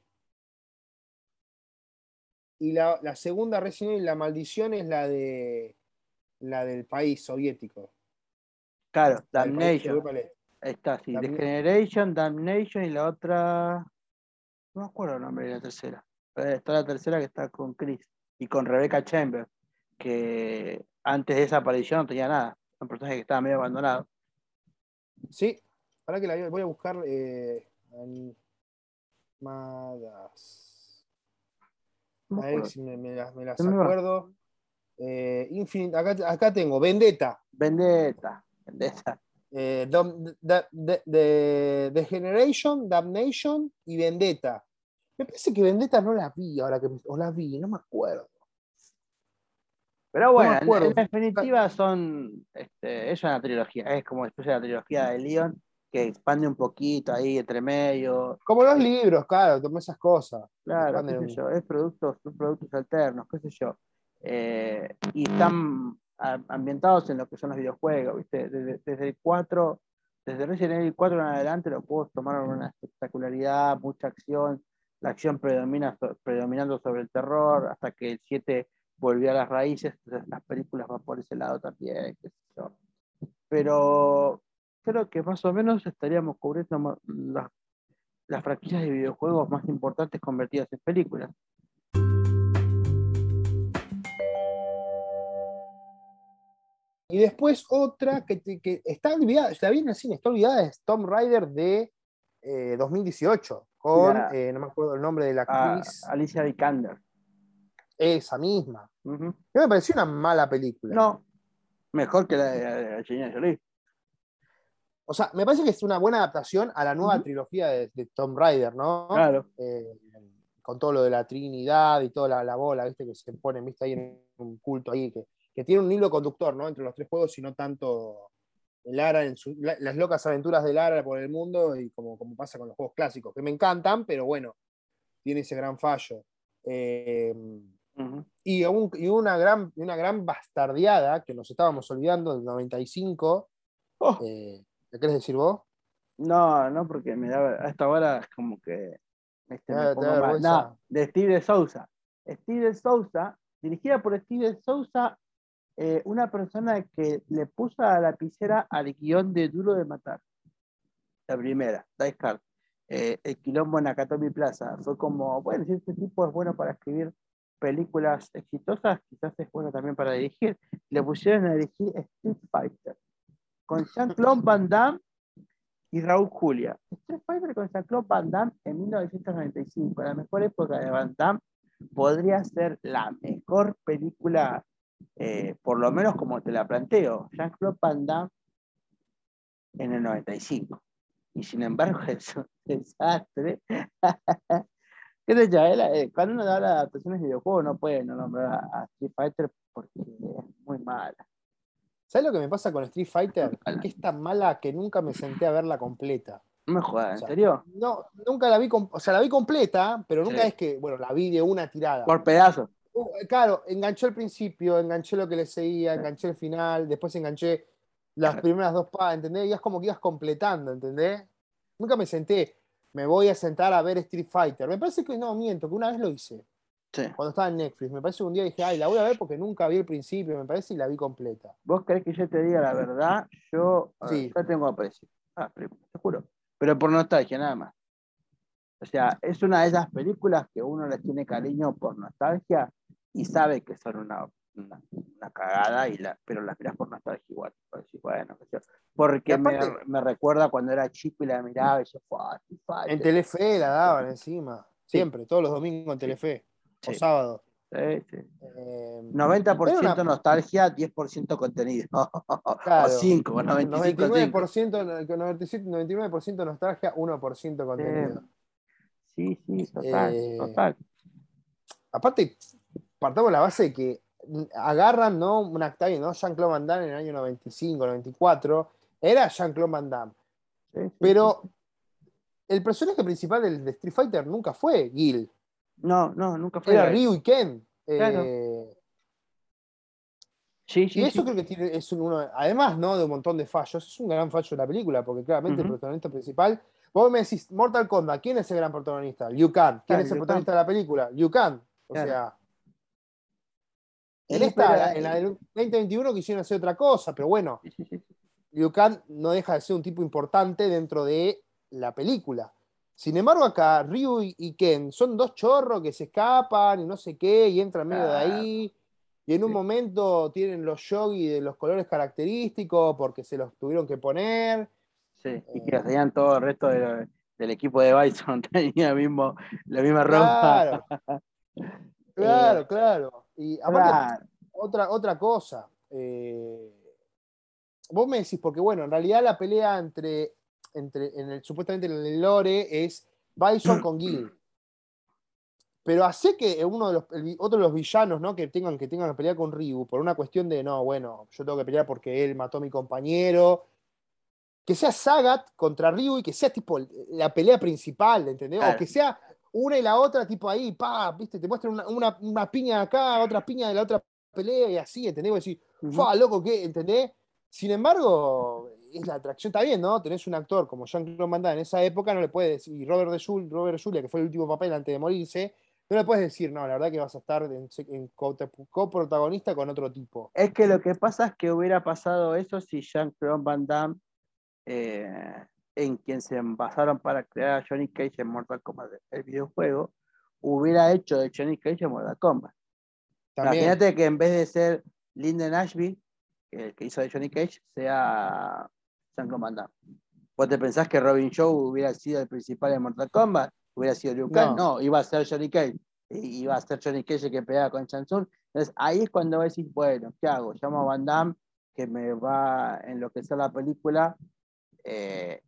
y la, la segunda Resident Evil, la maldición, es la de la del país soviético. Claro, Damnation. Está, sí. The Damn- Generation, Damnation y la otra. No me acuerdo el nombre de la tercera. Eh, Está la tercera que está con Chris y con Rebecca Chambers, que antes de esa aparición no tenía nada. Un personaje que estaba medio abandonado. Sí, para que la voy a buscar eh, animadas. A ver si me, me las, me las acuerdo. Eh, Infinite, acá, acá tengo Vendetta. Vendetta. Vendetta. eh, Dom- da- de- de- The Generation, Damnation y Vendetta. Me parece que Vendetta no la vi ahora que o la vi, no me acuerdo. Pero bueno, en- definitiva son. Este, es una trilogía. Es como después de la trilogía de Leon, que expande un poquito ahí entre medio. Como los libros, claro, como esas cosas. Claro, Expanden qué un- sé yo, es productos, son productos alternos, qué sé yo. Eh, y están ambientados en lo que son los videojuegos, ¿viste? Desde, desde el 4, desde Resident Evil 4 en adelante, los juegos tomaron una espectacularidad, mucha acción, la acción predomina, predominando sobre el terror, hasta que el 7 volvió a las raíces, entonces las películas van por ese lado también, qué sé yo. Pero creo que más o menos estaríamos cubriendo las las franquicias de videojuegos más importantes convertidas en películas. Y después otra que, está olvidada, la vi en el cine, está olvidada, es Tomb Raider de eh, 2018, con, eh, no me acuerdo el nombre de la a actriz, Alicia Vikander. esa misma. Que me pareció una mala película. No, mejor que la de, Angelina Jolie. O sea, me parece que es una buena adaptación a la nueva trilogía de, de Tomb Raider, ¿no? Claro. Eh, con todo lo de la Trinidad y toda la, la bola, ¿viste? Que se ponen, ¿viste? Ahí en un culto ahí, que, que tiene un hilo conductor, ¿no? Entre los tres juegos y no tanto Lara en su- la- las locas aventuras de Lara por el mundo y como, como pasa con los juegos clásicos, que me encantan, pero bueno, tiene ese gran fallo. Eh, y, un- y una, gran, una gran bastardeada que nos estábamos olvidando del 95. Oh, Eh, ¿Le querés decir vos? no, no, porque me da, a esta hora es como que este, Te me pongo mal. No, de Steve Sousa. Steve Sousa, dirigida por Steve Sousa, eh, una persona que le puso a la lapicera al guion de Duro de Matar. La primera, Die Hard. Eh, el quilombo en Nakatomi Plaza. Fue como, bueno, si este tipo es bueno para escribir películas exitosas, quizás es bueno también para dirigir. Le pusieron a dirigir Street Fighter con Jean-Claude Van Damme y Raúl Julia. Street Fighter con Jean-Claude Van Damme en 1995, la mejor época de Van Damme, podría ser la mejor película, eh, por lo menos como te la planteo, Jean-Claude Van Damme en el 95. Y sin embargo, eso desastre. ¿Qué yo? Eh, cuando uno da las adaptaciones de videojuegos no puede no nombrar a Street Fighter porque es muy mala. ¿Sabes lo que me pasa con Street Fighter? Que es tan mala que nunca me senté a verla completa. No me jodas, ¿en serio? No, nunca la vi, o sea, la vi completa, pero nunca es que, bueno, la vi de una tirada. Por pedazos. Uh, claro, enganché el principio, enganché lo que le seguía, enganché el final, después enganché las primeras dos pagas, ¿entendés? Y es como que ibas completando, ¿entendés? Nunca me senté, me voy a sentar a ver Street Fighter. Me parece que no, miento, que una vez lo hice. Sí. Cuando estaba en Netflix. Me parece que un día dije, ay, la voy a ver porque nunca vi el principio, me parece, y la vi completa. ¿Vos querés que yo te diga la verdad? Yo, sí. yo tengo aprecio. Ah, te juro. Pero por nostalgia, nada más. O sea, es una de esas películas que uno les tiene cariño por nostalgia y sabe que son una, una, cagada, y la, pero las miras por nostalgia igual. bueno, porque me, me, recuerda cuando era chico y la miraba y yo, En Telefe la daban encima, siempre, todos los domingos en Telefe, o sábado. Sí, sí. 90% eh, nostalgia, 10% contenido. o 5, 99%, 99 nostalgia, 1% contenido. Sí, sí, total, eh, total. Aparte, partamos la base de que agarran, ¿no? Un acta ¿no? Jean-Claude Van Damme en el año 95, 94, era Jean-Claude Van Damme. Pero el personaje principal del, de Street Fighter nunca fue Gil. No, no, nunca fue. Era Ryu y Ken. Claro. Eh, sí, sí, y eso creo que tiene, es uno, además ¿no? de un montón de fallos, es un gran fallo de la película, porque claramente el protagonista principal, vos me decís, Mortal Kombat, ¿quién es el gran protagonista? Liu Kang. ¿Quién es el protagonista de la película? Liu Kang. O sea, en esta, en la del 2021 quisieron hacer otra cosa, pero bueno, Liu Kang no deja de ser un tipo importante dentro de la película. Sin embargo, acá Ryu y Ken son dos chorros que se escapan y no sé qué, y entran medio de ahí. Y en un momento tienen los yogi de los colores característicos porque se los tuvieron que poner. Sí, y que hacían todo el resto del equipo de Bison, tenía mismo, la misma ropa. Claro, claro, claro. Y aparte, otra, otra cosa. Eh, vos me decís, porque bueno, en realidad la pelea entre entre, en el, supuestamente en el lore es Bison con Gil. Pero hace que uno de los, otro de los villanos ¿no? que, tengan, que tengan que pelear con Ryu por una cuestión de, no, bueno, yo tengo que pelear porque él mató a mi compañero. Que sea Sagat contra Ryu y que sea tipo la pelea principal, ¿entendés? O que sea una y la otra, tipo ahí, pa, viste, te muestran una, una, piña acá, otra piña de la otra pelea y así, ¿entendés? Y decís, fa, loco, ¿qué? ¿Entendés? Sin embargo, es la atracción, está bien, ¿no? Tenés un actor como Jean-Claude Van Damme en esa época, no le puedes decir, y Robert de Julia, Robert Julia, que fue el último papel antes de morirse, no le puedes decir, no, la verdad que vas a estar en, coprotagonista con otro tipo. Es que lo que pasa es que hubiera pasado eso si Jean-Claude Van Damme, eh, en quien se basaron para crear a Johnny Cage en Mortal Kombat, el videojuego, hubiera hecho de Johnny Cage en Mortal Kombat. Imagínate que en vez de ser Lyndon Ashby, el que hizo de Johnny Cage, sea Jean-Claude ¿Vos te pensás que Robin Show hubiera sido el principal de Mortal Kombat? ¿Hubiera sido Liu Kang? No. iba a ser Johnny Cage. Iba a ser Johnny Cage el que pegaba con Tsung. Entonces ahí es cuando decís, bueno, ¿qué hago? Llamo a Van Damme, que me va a enloquecer la película, eh,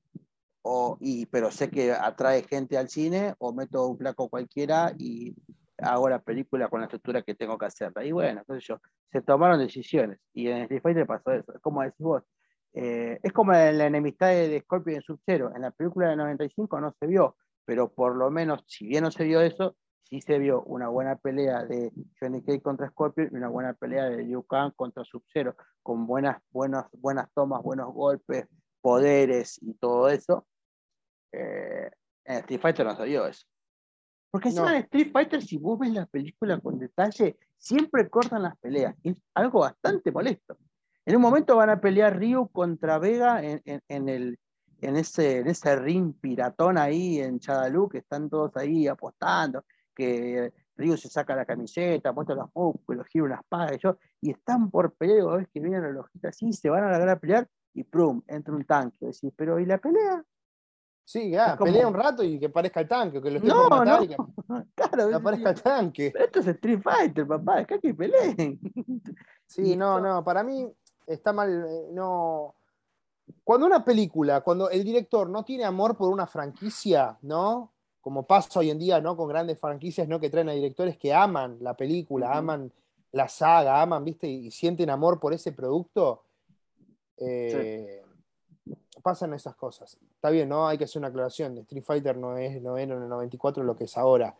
o, y, pero sé que atrae gente al cine, o meto un flaco cualquiera y hago la película con la estructura que tengo que hacerla. Y bueno, entonces yo, se tomaron decisiones. Y en Street Fighter pasó eso. Es como decís vos, eh, es como la enemistad de Scorpion y Sub-Zero. En la película de 95 no se vio, pero por lo menos, si bien no se vio eso, sí se vio una buena pelea de Johnny Cage contra Scorpion y una buena pelea de Liu Kang contra Sub-Zero, con buenas, buenas, buenas tomas, buenos golpes, poderes y todo eso. Eh, en Street Fighter no vio eso. Porque encima en Street Fighter, si vos ves la película con detalle, siempre cortan las peleas. Es algo bastante molesto. En un momento van a pelear Ryu contra Vega en, el, en, ese, en ese ring piratón ahí en Chadalú, que están todos ahí apostando, que Ryu se saca la camiseta, muestra los músculos, gira una espada, y, y están por pelear, ves que vienen los ojitos así, se van a lograr pelear, y ¡prum! entra un tanque. Decís, pero ¿y la pelea? Sí, ya, pelea un rato y que parezca el tanque, que lo esté no, por matar no. claro, que aparezca el tanque. esto es Street Fighter, papá, es que hay que peleen. Sí, no, no, para mí está mal, eh, no. cuando una película, cuando el director no tiene amor por una franquicia, ¿no? Como pasa hoy en día, ¿no? Con grandes franquicias, ¿no? Que traen a directores que aman la película, aman la saga, aman, ¿viste? Y sienten amor por ese producto. eh, Pasan esas cosas. Está bien, ¿no? Hay que hacer una aclaración. Street Fighter no es, no era en el 94 lo que es ahora.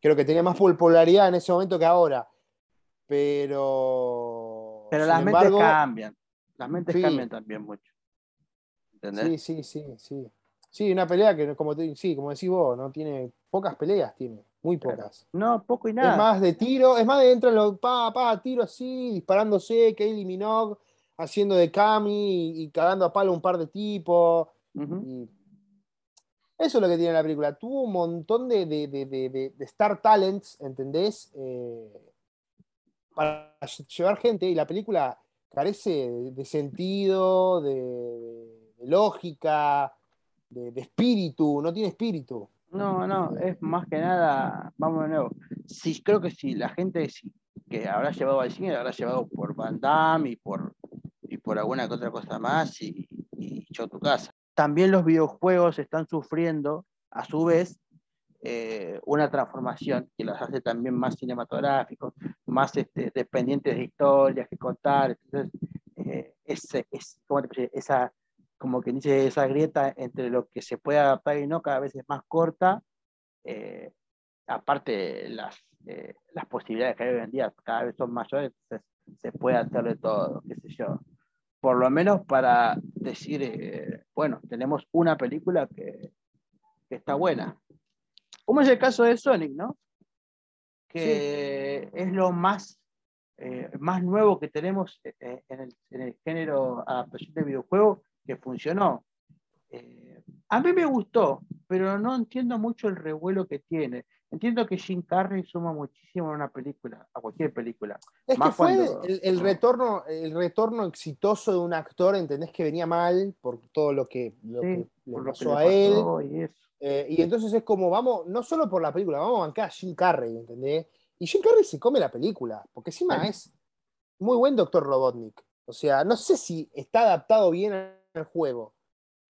Creo que tenía más popularidad en ese momento que ahora. Pero. Pero las mentes cambian. Las mentes Sí. cambian también mucho. ¿Entendés? Sí, sí, sí, sí. Sí, una pelea que, como, te- sí, como decís vos, no tiene pocas peleas, tiene, muy pocas. No, poco y nada. Es más de tiro, es más de entran los pa, pa, tiro así, disparándose, Kaylee Minogue haciendo de Kami y, y cagando a palo un par de tipos. Eso es lo que tiene la película. Tuvo un montón de, de- de- de- de- de star talents, ¿entendés? Eh, para llevar gente y la película carece de, sentido, de, lógica, de, espíritu, no tiene espíritu. No, no, es más que nada, vamos de nuevo. Sí, creo que si la gente sí, que habrá llevado al cine, la habrá llevado por Van Damme y por, y por alguna que otra cosa más y, y yo tu casa. También los videojuegos están sufriendo, a su vez, eh, una transformación que los hace también más cinematográficos, más este, dependientes de historias que contar. Entonces, eh, esa, como que dice, esa grieta entre lo que se puede adaptar y no, cada vez es más corta. eh, aparte, las, eh, las posibilidades que hay hoy en día cada vez son mayores, entonces se puede hacer de todo, qué sé yo. Por lo menos para decir, eh, bueno, tenemos una película que, que está buena. Como es el caso de Sonic, ¿no? Que es lo más, eh, más nuevo que tenemos eh, en, el, en el género adaptación de videojuego que funcionó. Eh, a mí me gustó, pero no entiendo mucho el revuelo que tiene. Entiendo que Jim Carrey suma muchísimo a una película, a cualquier película. Es Más que fue cuando- el, el retorno, el retorno exitoso de un actor, ¿entendés? Que venía mal por todo lo que, lo Sí, que le por lo que pasó a él. pasó y eso. Eh, y entonces es como, vamos, no solo por la película, vamos a bancar a Jim Carrey, ¿entendés? Y Jim Carrey se come la película, porque encima Sí. es muy buen Doctor Robotnik. O sea, no sé si está adaptado bien al juego.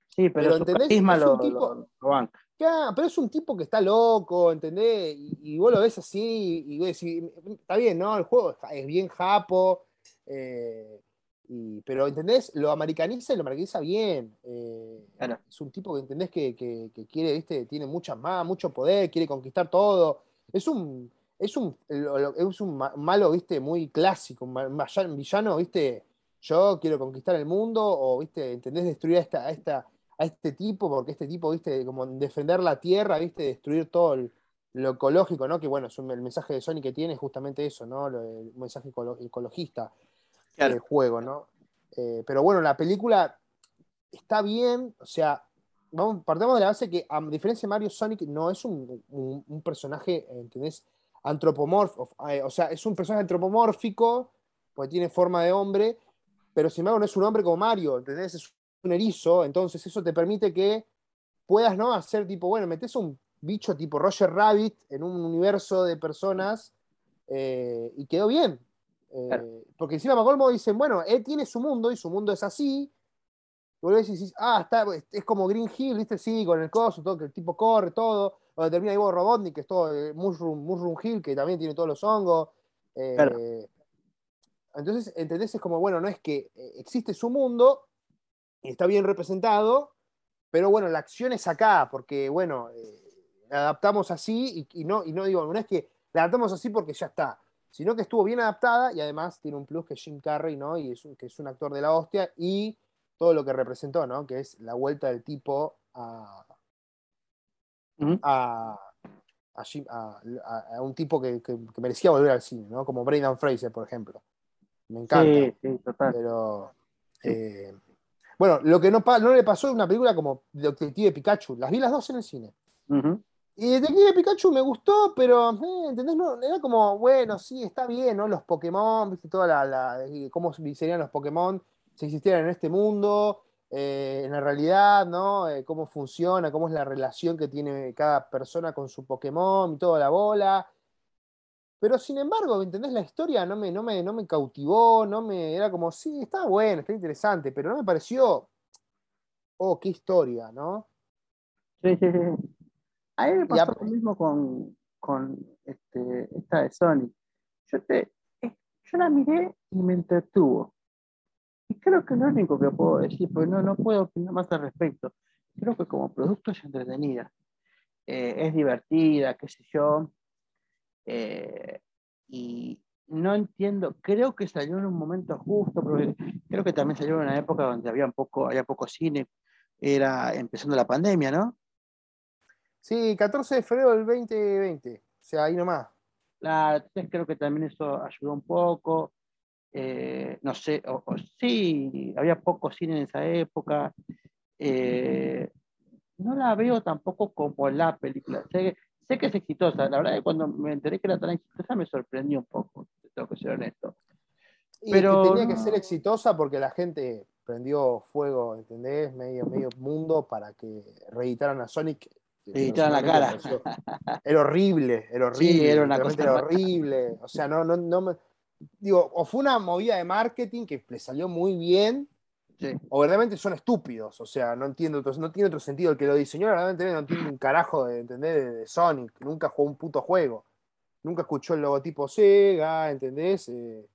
Sí, pero, ¿entendés? Es un lo, tipo- lo- lo banca. Pero es un tipo que está loco, ¿entendés? Y, y vos lo ves así, y vos decís, está bien, ¿no? El juego es, bien japo, eh, y- pero, ¿entendés? Lo americaniza y lo americaniza bien. eh, Claro. Es un tipo que, ¿entendés? Que, que- que quiere, ¿viste? Tiene mucha más, mucho poder, quiere conquistar todo. Es un, es un, es un ma- malo, ¿viste? Muy clásico, un villano, ¿viste? Yo quiero conquistar el mundo, o, ¿viste? ¿Entendés? Destruir a esta, a esta a este tipo, porque este tipo, viste, como defender la tierra, viste, destruir todo el- lo ecológico, ¿no? Que bueno, es un- el mensaje de Sony que tiene es justamente eso, ¿no? El mensaje ecolo- ecologista Claro. del juego, ¿no? Eh, pero bueno, la película está bien, o sea, vamos, partamos de la base que, a diferencia de Mario, Sonic no es un, un- un personaje, ¿entendés? Antropomórfico, eh, o sea, es un personaje antropomórfico, porque tiene forma de hombre, pero sin embargo no es un hombre como Mario, ¿entendés? Es un erizo, entonces eso te permite que puedas, ¿no? Hacer tipo, bueno, metes un bicho tipo Roger Rabbit en un universo de personas eh, y quedó bien. Eh, Claro. Porque encima Macolmo dicen, bueno, él tiene su mundo y su mundo es así. Y vos decís, ah, está, es como Green Hill, ¿viste? Sí, con el coso, todo, que el tipo corre, todo. Donde termina Ivo Robotnik, que es todo eh, Mushroom, Mushroom Hill, que también tiene todos los hongos. Eh, Claro. Entonces, ¿entendés? Es como, bueno, no es que existe su mundo está bien representado, pero bueno, la acción es acá, porque bueno, eh, la adaptamos así y, y no, y no digo, no es que la adaptamos así porque ya está, sino que estuvo bien adaptada y además tiene un plus que Jim Carrey, ¿no? Y es un, que es un actor de la hostia y todo lo que representó, ¿no? Que es la vuelta del tipo a, a, a, Jim- a- a- a un tipo que, que- que merecía volver al cine, ¿no? Como Brendan Fraser, por ejemplo. Me encanta. Sí, sí, total. Pero. Eh, bueno, lo que no, le pasó a una película como Detective Pikachu. Las vi las dos en el cine. Ujú. Y Detective Pikachu me gustó, pero, eh, ¿entendés? No, era como, bueno, sí, está bien, ¿no? Los Pokémon, viste, toda la, cómo serían los Pokémon si existieran en este mundo, eh, en la realidad, ¿no? Eh, cómo funciona, cómo es la relación que tiene cada persona con su Pokémon y toda la bola. Pero sin embargo, ¿entendés? La historia no me, no me, no me cautivó, no me. Era como, sí, está bueno, está interesante, pero no me pareció oh, qué historia, ¿no? Sí, sí, sí. A mí me pasó lo mismo con, con este, esta de Sonic. Yo, te, yo la miré y me entretuvo. Y creo que es lo único que puedo decir, porque no, no puedo opinar más al respecto. Creo que como producto es entretenida. Eh, es divertida, qué sé yo. Eh, y no entiendo, creo que salió en un momento justo, porque creo que también salió en una época donde había poco, había poco cine, era empezando la pandemia, ¿no? Sí, 14 de febrero del 2020, o sea, ahí nomás. Claro, entonces creo que también eso ayudó un poco. Eh, no sé, o, sí, había poco cine en esa época. Eh, no la veo tampoco como la película. Sé, sé, que es exitosa. La verdad es que cuando me enteré que era tan exitosa me sorprendió un poco, tengo que ser honesto. Y Pero tenía que ser exitosa porque la gente prendió fuego, ¿entendés? Medio, medio mundo para que reeditaran a Sonic. Reeditaran la cara. Era horrible, era horrible. Sí, era una cosa horrible. O sea, no, no, no me. Digo, o fue una movida de marketing que le salió muy bien, o realmente son estúpidos, o sea, no entiendo, no tiene otro sentido. El que lo diseñó realmente no tiene un carajo de entender de, Sonic, nunca jugó un puto juego, nunca escuchó el logotipo Sega, ¿entendés? Eh,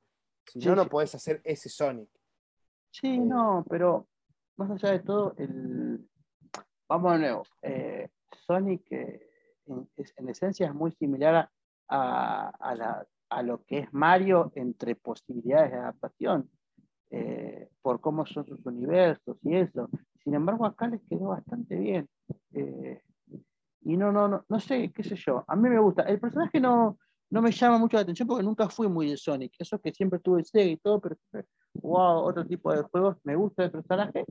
si no, no podés hacer ese Sonic. Sí, eh, no, pero más allá de todo, el... vamos de nuevo. Eh, Sonic en, esencia es muy similar a, a lo que es Mario entre posibilidades de adaptación. Eh, por cómo son sus universos y eso. Sin embargo, acá les quedó bastante bien. Eh, y no, no, no, no sé, qué sé yo. A mí me gusta. El personaje no, no me llama mucho la atención porque nunca fui muy de Sonic. Eso que siempre tuve Sega y todo, pero wow, otro tipo de juegos. Me gusta el personaje,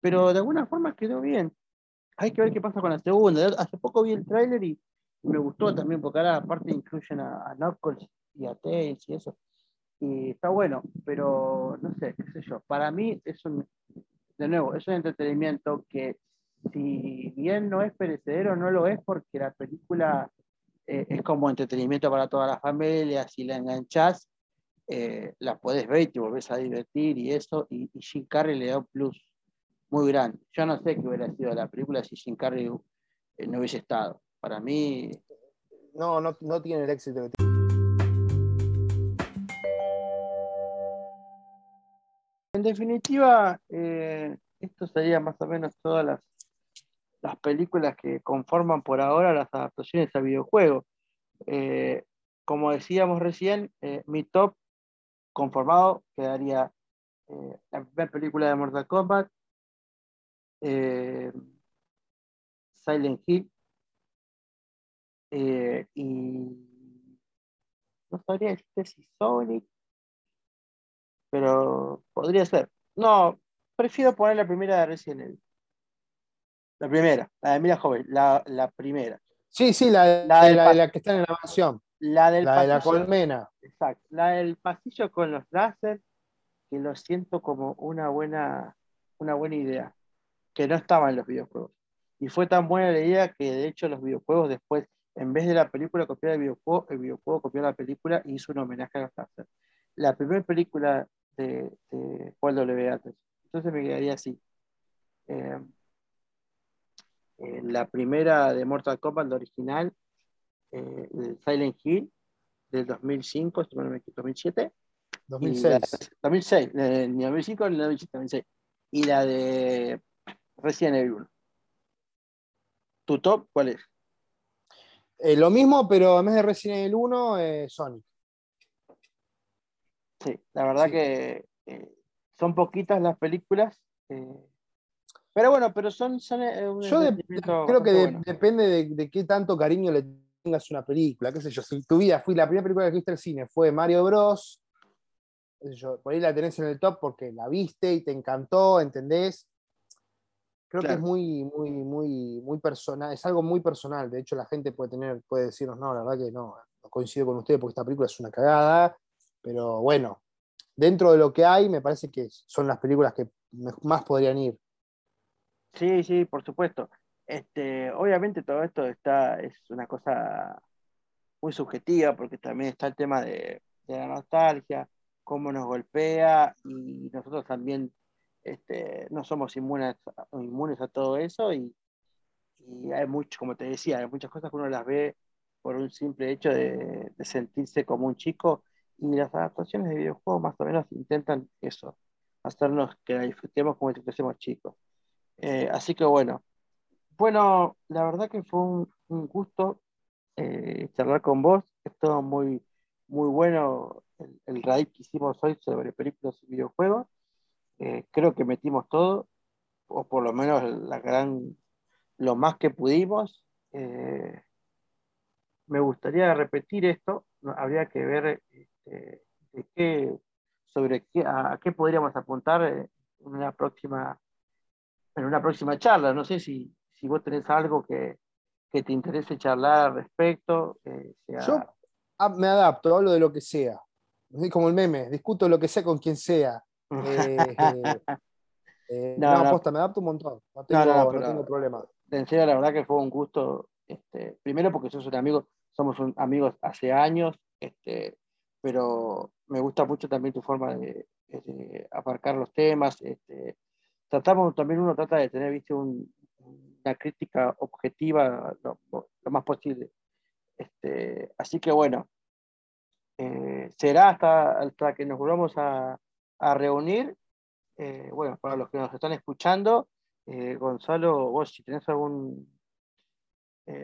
pero de alguna forma quedó bien. Hay que ver qué pasa con la segunda. Hace poco vi el tráiler y me gustó también porque ahora aparte incluyen a, a Knuckles y a Tails y eso y está bueno, pero no sé, qué sé yo. Para mí es un, de nuevo, es un entretenimiento que si bien no es perecedero, no lo es porque la película eh, es como entretenimiento para toda la familia, si la enganchás, eh, la podés ver y te volvés a divertir y eso, y, Jim Carrey le da un plus muy grande. Yo no sé qué hubiera sido la película si Jim Carrey eh, no hubiese estado. Para mí... No, no, no tiene el éxito que tiene. En definitiva, eh, esto sería más o menos todas las, las, películas que conforman por ahora las adaptaciones a videojuegos. Eh, como decíamos recién, eh, mi top conformado quedaría la primera película de Mortal Kombat, Silent Hill, y no sabría decirte si Sonic pero podría ser. No, prefiero poner la primera de Resident Evil. La primera, la de Mila Joven, la, la primera. Sí, sí, la, la, la, que está en la mansión. La, del de la colmena. Exacto. La del pasillo con los láser, que lo siento como una buena, una buena idea, que no estaba en los videojuegos. Y fue tan buena la idea que de hecho los videojuegos después, en vez de la película copiar el videojuego, el videojuego copió la película y hizo un homenaje a los láser. La primera película de, de Paul W. Entonces me quedaría así. Eh, la primera de Mortal Kombat, la original, eh, Silent Hill, del 2005, 2007. 2006. 2006, ni 2005 ni 2006. Y la de Resident Evil 1. ¿Tu top cuál es? Eh, lo mismo, pero en vez de Resident Evil 1, Sonic. Sí, la verdad que eh, son poquitas las películas. Eh, pero bueno, pero son. Eh, yo creo que depende de, qué tanto cariño le tengas una película. ¿Qué sé yo? Si tu vida fue la primera película que viste al cine fue Mario Bros. por ahí la tenés en el top porque la viste y te encantó, ¿entendés? Creo que es muy, muy, muy, muy personal, es algo muy personal. De hecho, la gente puede tener, puede decirnos, no, la verdad que no, no coincido con ustedes porque esta película es una cagada pero bueno, dentro de lo que hay, me parece que son las películas que más podrían ir. Sí, sí, por supuesto. Este, obviamente todo esto está, es una cosa muy subjetiva, porque también está el tema de, la nostalgia, cómo nos golpea, y nosotros también este, no somos inmunes, inmunes a todo eso y, hay mucho, como te decía, hay muchas cosas que uno las ve por un simple hecho de, sentirse como un chico y las adaptaciones de videojuegos más o menos intentan eso, hacernos que la disfrutemos como si fuésemos chicos. Eh, así que bueno, bueno, la verdad que fue un, gusto eh, charlar con vos, estuvo muy, muy bueno el, el raid que hicimos hoy sobre películas y videojuegos. Eh, creo que metimos todo, o por lo menos la gran, lo más que pudimos. Eh, me gustaría repetir esto, habría que ver este, de qué, sobre qué, a, qué podríamos apuntar en una próxima, en una próxima charla. No sé si, si vos tenés algo que, que te interese charlar al respecto. Eh, Yo me adapto, hablo de lo que sea. Como el meme, discuto lo que sea con quien sea. Eh, eh, no, aposta, me adapto un montón. No tengo, problema. En serio, la verdad que fue un gusto. Este, primero porque sos un amigo, somos amigos hace años, este, pero me gusta mucho también tu forma de, aparcar los temas. Este, tratamos también, uno trata de tener, viste, una crítica objetiva lo, más posible. Este, así que bueno, eh, será hasta, hasta que nos volvamos a, reunir. Eh, bueno, para los que nos están escuchando, eh, Gonzalo, vos si tenés algún,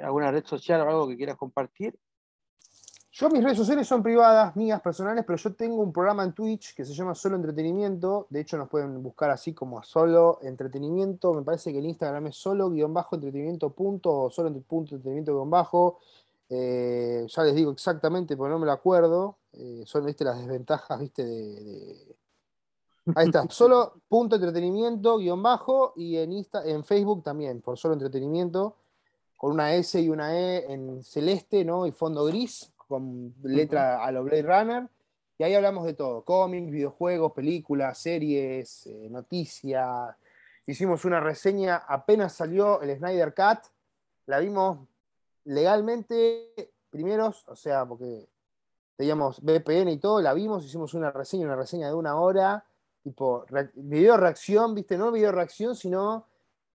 alguna red social o algo que quieras compartir. Yo mis redes sociales son privadas, mías, personales, pero yo tengo un programa en Twitch que se llama Solo Entretenimiento. De hecho, nos pueden buscar así como Solo Entretenimiento. Me parece que el Instagram es solo-entretenimiento punto o solo entretenimiento bajo. ya les digo exactamente, porque no me lo acuerdo. son ¿viste, las desventajas ¿viste? de Ahí está, solo punto entretenimiento, guion bajo, y en, Insta, en Facebook también, por solo entretenimiento, con una S y una E en celeste, ¿no? Y fondo gris, con letra a lo Blade Runner. Y ahí hablamos de todo, cómics, videojuegos, películas, series, eh, noticias. Hicimos una reseña, apenas salió el Snyder Cut, la vimos legalmente primeros, o sea, porque teníamos VPN y todo, la vimos, hicimos una reseña, una reseña de una hora tipo, video reacción, ¿viste? No video reacción, sino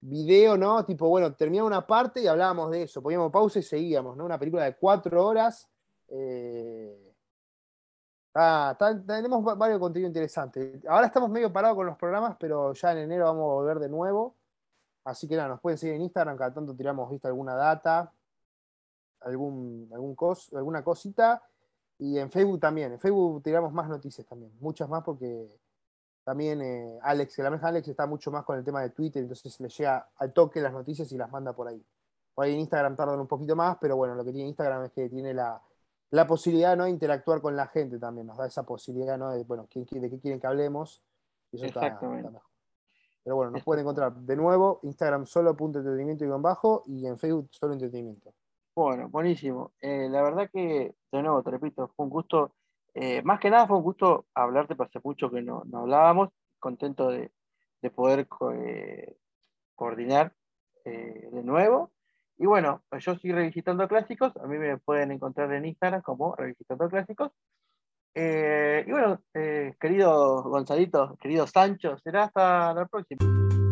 video, ¿no? Tipo, bueno, terminaba una parte y hablábamos de eso, poníamos pausa y seguíamos, ¿no? Una película de cuatro horas. Eh, tenemos varios contenidos interesantes. Ahora estamos medio parados con los programas, pero ya en enero vamos a volver de nuevo. Así que nada, nos pueden seguir en Instagram, cada tanto tiramos, ¿viste? Alguna data, algún, algún cos, alguna cosita. Y en Facebook también. En Facebook tiramos más noticias también, muchas más porque también eh, Alex, la mesa Alex está mucho más con el tema de Twitter, entonces le llega al toque las noticias y las manda por ahí. Por ahí en Instagram tardan un poquito más, pero bueno, lo que tiene Instagram es que tiene la, posibilidad ¿no? de interactuar con la gente también, nos da esa posibilidad ¿no? de, bueno, de qué quieren que hablemos. Exactamente. pero bueno, nos pueden encontrar de nuevo Instagram solo punto entretenimiento y bajo y en Facebook solo entretenimiento. Bueno, buenísimo. Eh, la verdad que, de nuevo, te repito, fue un gusto eh, más que nada fue un gusto hablarte, porque hace mucho que no, hablábamos, contento de, poder eh, coordinar de nuevo. Y bueno, yo estoy revisitando clásicos, a mí me pueden encontrar en Instagram como revisitando clásicos. y bueno, querido Gonzalito, querido Sancho, será hasta la próxima.